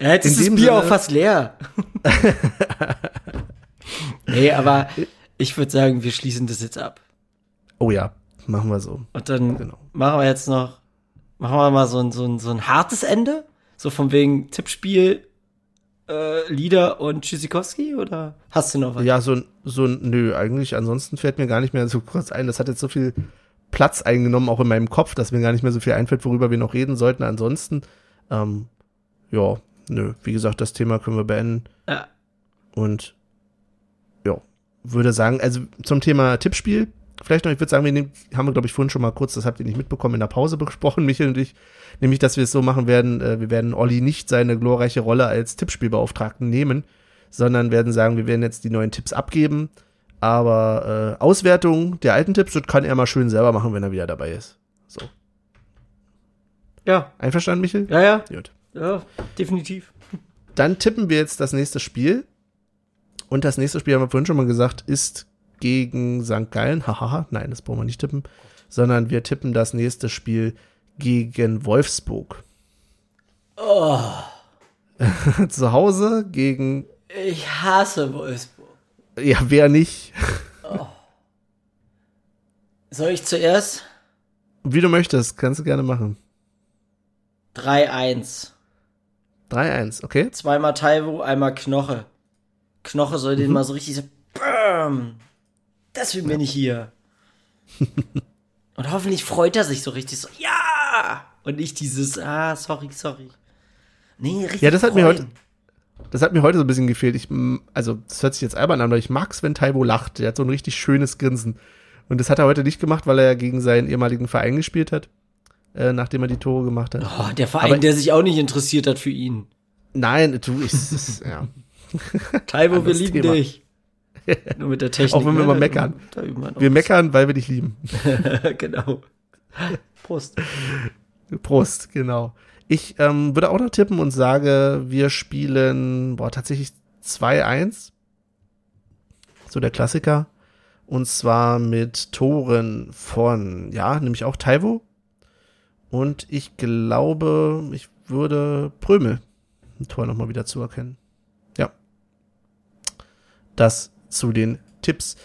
ja, jetzt In ist das Bier Sinne- auch fast leer. nee, aber ich würde sagen, wir schließen das jetzt ab. Oh ja, machen wir so. Und dann Genau. machen wir jetzt noch, machen wir mal so ein, so ein, so ein hartes Ende? So von wegen Tippspiel, äh, Lieder und Tschüssikowski? Oder hast du noch was? Ja, so ein, so ein, nö, eigentlich, ansonsten fällt mir gar nicht mehr so kurz ein. Das hat jetzt so viel Platz eingenommen, auch in meinem Kopf, dass mir gar nicht mehr so viel einfällt, worüber wir noch reden sollten. Ansonsten, ähm, ja, nö, wie gesagt, das Thema können wir beenden. Ja. Und ja, würde sagen, also zum Thema Tippspiel, vielleicht noch, ich würde sagen, wir nehmen, haben wir, glaube ich, vorhin schon mal kurz, das habt ihr nicht mitbekommen, in der Pause besprochen, Michael und ich, nämlich, dass wir es so machen werden, äh, wir werden Olli nicht seine glorreiche Rolle als Tippspielbeauftragten nehmen, sondern werden sagen, wir werden jetzt die neuen Tipps abgeben, aber äh, Auswertung der alten Tipps, das kann er mal schön selber machen, wenn er wieder dabei ist. So. Ja, Einverstanden, Michael? ja, ja, Gut. ja, definitiv. Dann tippen wir jetzt das nächste Spiel. Und das nächste Spiel, haben wir vorhin schon mal gesagt, ist gegen St. Gallen. Hahaha, nein, das brauchen wir nicht tippen. Sondern wir tippen das nächste Spiel gegen Wolfsburg. Oh, Zu Hause gegen, ich hasse Wolfsburg. Ja, wer nicht? Soll ich zuerst? Wie du möchtest, kannst du gerne machen. 3-1. 3-1, okay? Zweimal Taiwo, einmal Knoche. Knoche soll den mal so richtig so, BAM! Deswegen bin ich hier. Und hoffentlich freut er sich so richtig so, ja! Und nicht dieses, ah, sorry, sorry. Nee, richtig. Ja, das hat mir freuen. heute- Das hat mir heute so ein bisschen gefehlt. Ich, also, das hört sich jetzt albern an, aber ich mag's, wenn Taibo lacht. Der hat so ein richtig schönes Grinsen. Und das hat er heute nicht gemacht, weil er ja gegen seinen ehemaligen Verein gespielt hat, äh, nachdem er die Tore gemacht hat. Oh, der Verein, Aber- der sich auch nicht interessiert hat für ihn. Nein, du, ich, ja. Taibo, wir lieben Thema. dich. Nur mit der Technik. Auch wenn wir ne? mal meckern. wir meckern, weil wir dich lieben. genau. Prost. Prost, genau. Ich ähm, würde auch noch tippen und sage, wir spielen, boah, tatsächlich 2-1. So der Klassiker. Und zwar mit Toren von, ja, nämlich auch Taivo. Und ich glaube, ich würde Prömel ein Tor nochmal wieder zuerkennen. Ja. Das zu den Tipps.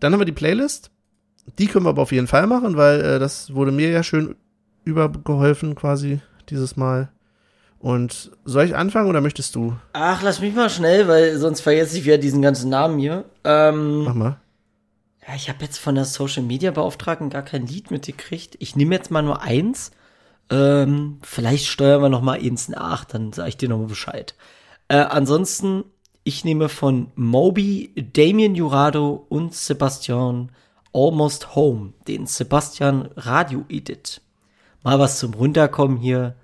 Dann haben wir die Playlist. Die können wir aber auf jeden Fall machen, weil äh, das wurde mir ja schön übergeholfen quasi dieses Mal. Und soll ich anfangen oder möchtest du? Ach, lass mich mal schnell, weil sonst vergesse ich wieder diesen ganzen Namen hier. Ähm, Mach mal. Ja, ich habe jetzt von der Social Media Beauftragten gar kein Lied mitgekriegt. Ich nehme jetzt mal nur eins. Ähm, vielleicht steuern wir noch mal eins nach, dann sage ich dir noch mal Bescheid. Äh, ansonsten, ich nehme von Moby, Damien Jurado und Sebastian Almost Home, den Sebastian Radio Edit. Mal was zum Runterkommen hier.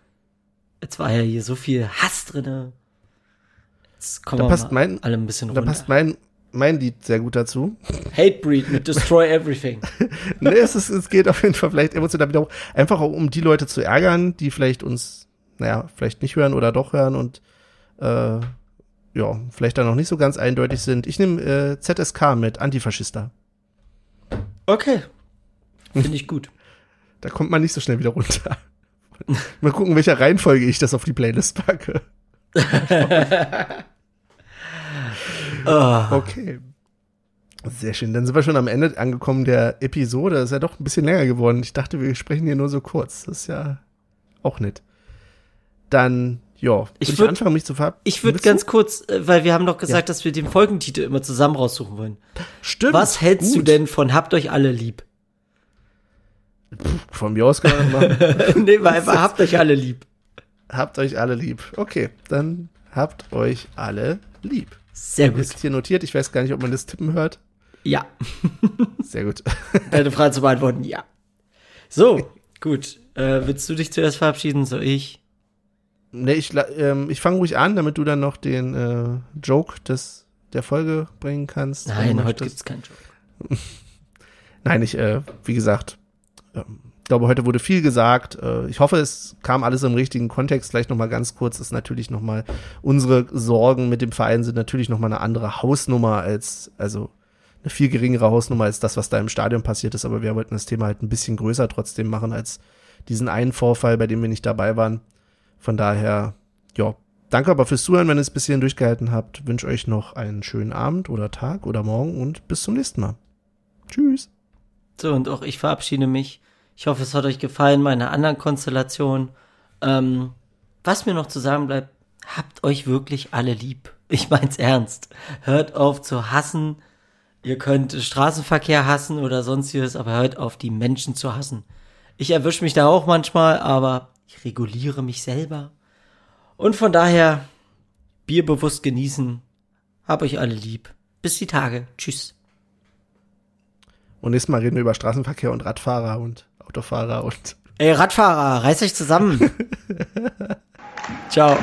Jetzt war ja hier so viel Hass drinne. Jetzt kommen Da passt mein- alle ein bisschen Da runter. passt mein, mein Lied sehr gut dazu. Hatebreed mit Destroy Everything. nee, es, ist, es geht auf jeden Fall vielleicht emotional wieder auch einfach auch um die Leute zu ärgern, die vielleicht uns, naja, vielleicht nicht hören oder doch hören und äh, ja, vielleicht dann noch nicht so ganz eindeutig sind. Ich nehme äh, ZSK mit Antifaschista. Okay. Finde ich gut. Da kommt man nicht so schnell wieder runter. Mal gucken, welcher Reihenfolge ich das auf die Playlist packe. Oh, Okay. Sehr schön. Dann sind wir schon am Ende angekommen der Episode. Das ist ja doch ein bisschen länger geworden. Ich dachte, wir sprechen hier nur so kurz. Das ist ja auch nett. Dann, ja, Ich würd ich würd- anfangen, mich zu verabschieden. ich würde ganz kurz, äh, weil wir haben doch gesagt, dass wir den Folgentitel immer zusammen raussuchen wollen. Stimmt. Was hältst du gut. denn von Habt euch alle lieb? Von mir aus können wir das machen. nee, weil einfach Habt euch alle lieb. habt euch alle lieb. Okay, dann habt euch alle lieb. Sehr gut. Ist hier notiert. Ich weiß gar nicht, ob man das Tippen hört. Ja. Sehr gut. Deine Frage zu beantworten, ja. So, gut. Äh, willst du dich zuerst verabschieden? So ich? nee, ich, ähm, ich fange ruhig an, damit du dann noch den äh, Joke des, der Folge bringen kannst. Nein, heute möchtest. gibt's keinen Joke. Nein, ich, äh, wie gesagt, Ich glaube, heute wurde viel gesagt. Äh, ich hoffe, es kam alles im richtigen Kontext. Vielleicht noch mal ganz kurz, ist natürlich noch mal unsere Sorgen mit dem Verein sind natürlich noch mal eine andere Hausnummer als, also eine viel geringere Hausnummer als das, was da im Stadion passiert ist. Aber wir wollten das Thema halt ein bisschen größer trotzdem machen als diesen einen Vorfall, bei dem wir nicht dabei waren. Von daher, ja, danke aber fürs Zuhören, wenn ihr es bis hierhin durchgehalten habt. Wünsche euch noch einen schönen Abend oder Tag oder Morgen und bis zum nächsten Mal. Tschüss. So, und auch ich verabschiede mich. Ich hoffe, es hat euch gefallen, meine anderen Konstellationen. Ähm, was mir noch zu sagen bleibt, habt euch wirklich alle lieb. Ich mein's ernst. Hört auf zu hassen. Ihr könnt Straßenverkehr hassen oder sonstiges, aber hört auf, die Menschen zu hassen. Ich erwische mich da auch manchmal, aber ich reguliere mich selber. Und von daher, Bier bewusst genießen. Hab euch alle lieb. Bis die Tage. Tschüss. Und nächstes Mal reden wir über Straßenverkehr und Radfahrer und Autofahrer und. Ey, Radfahrer, reiß euch zusammen. Ciao.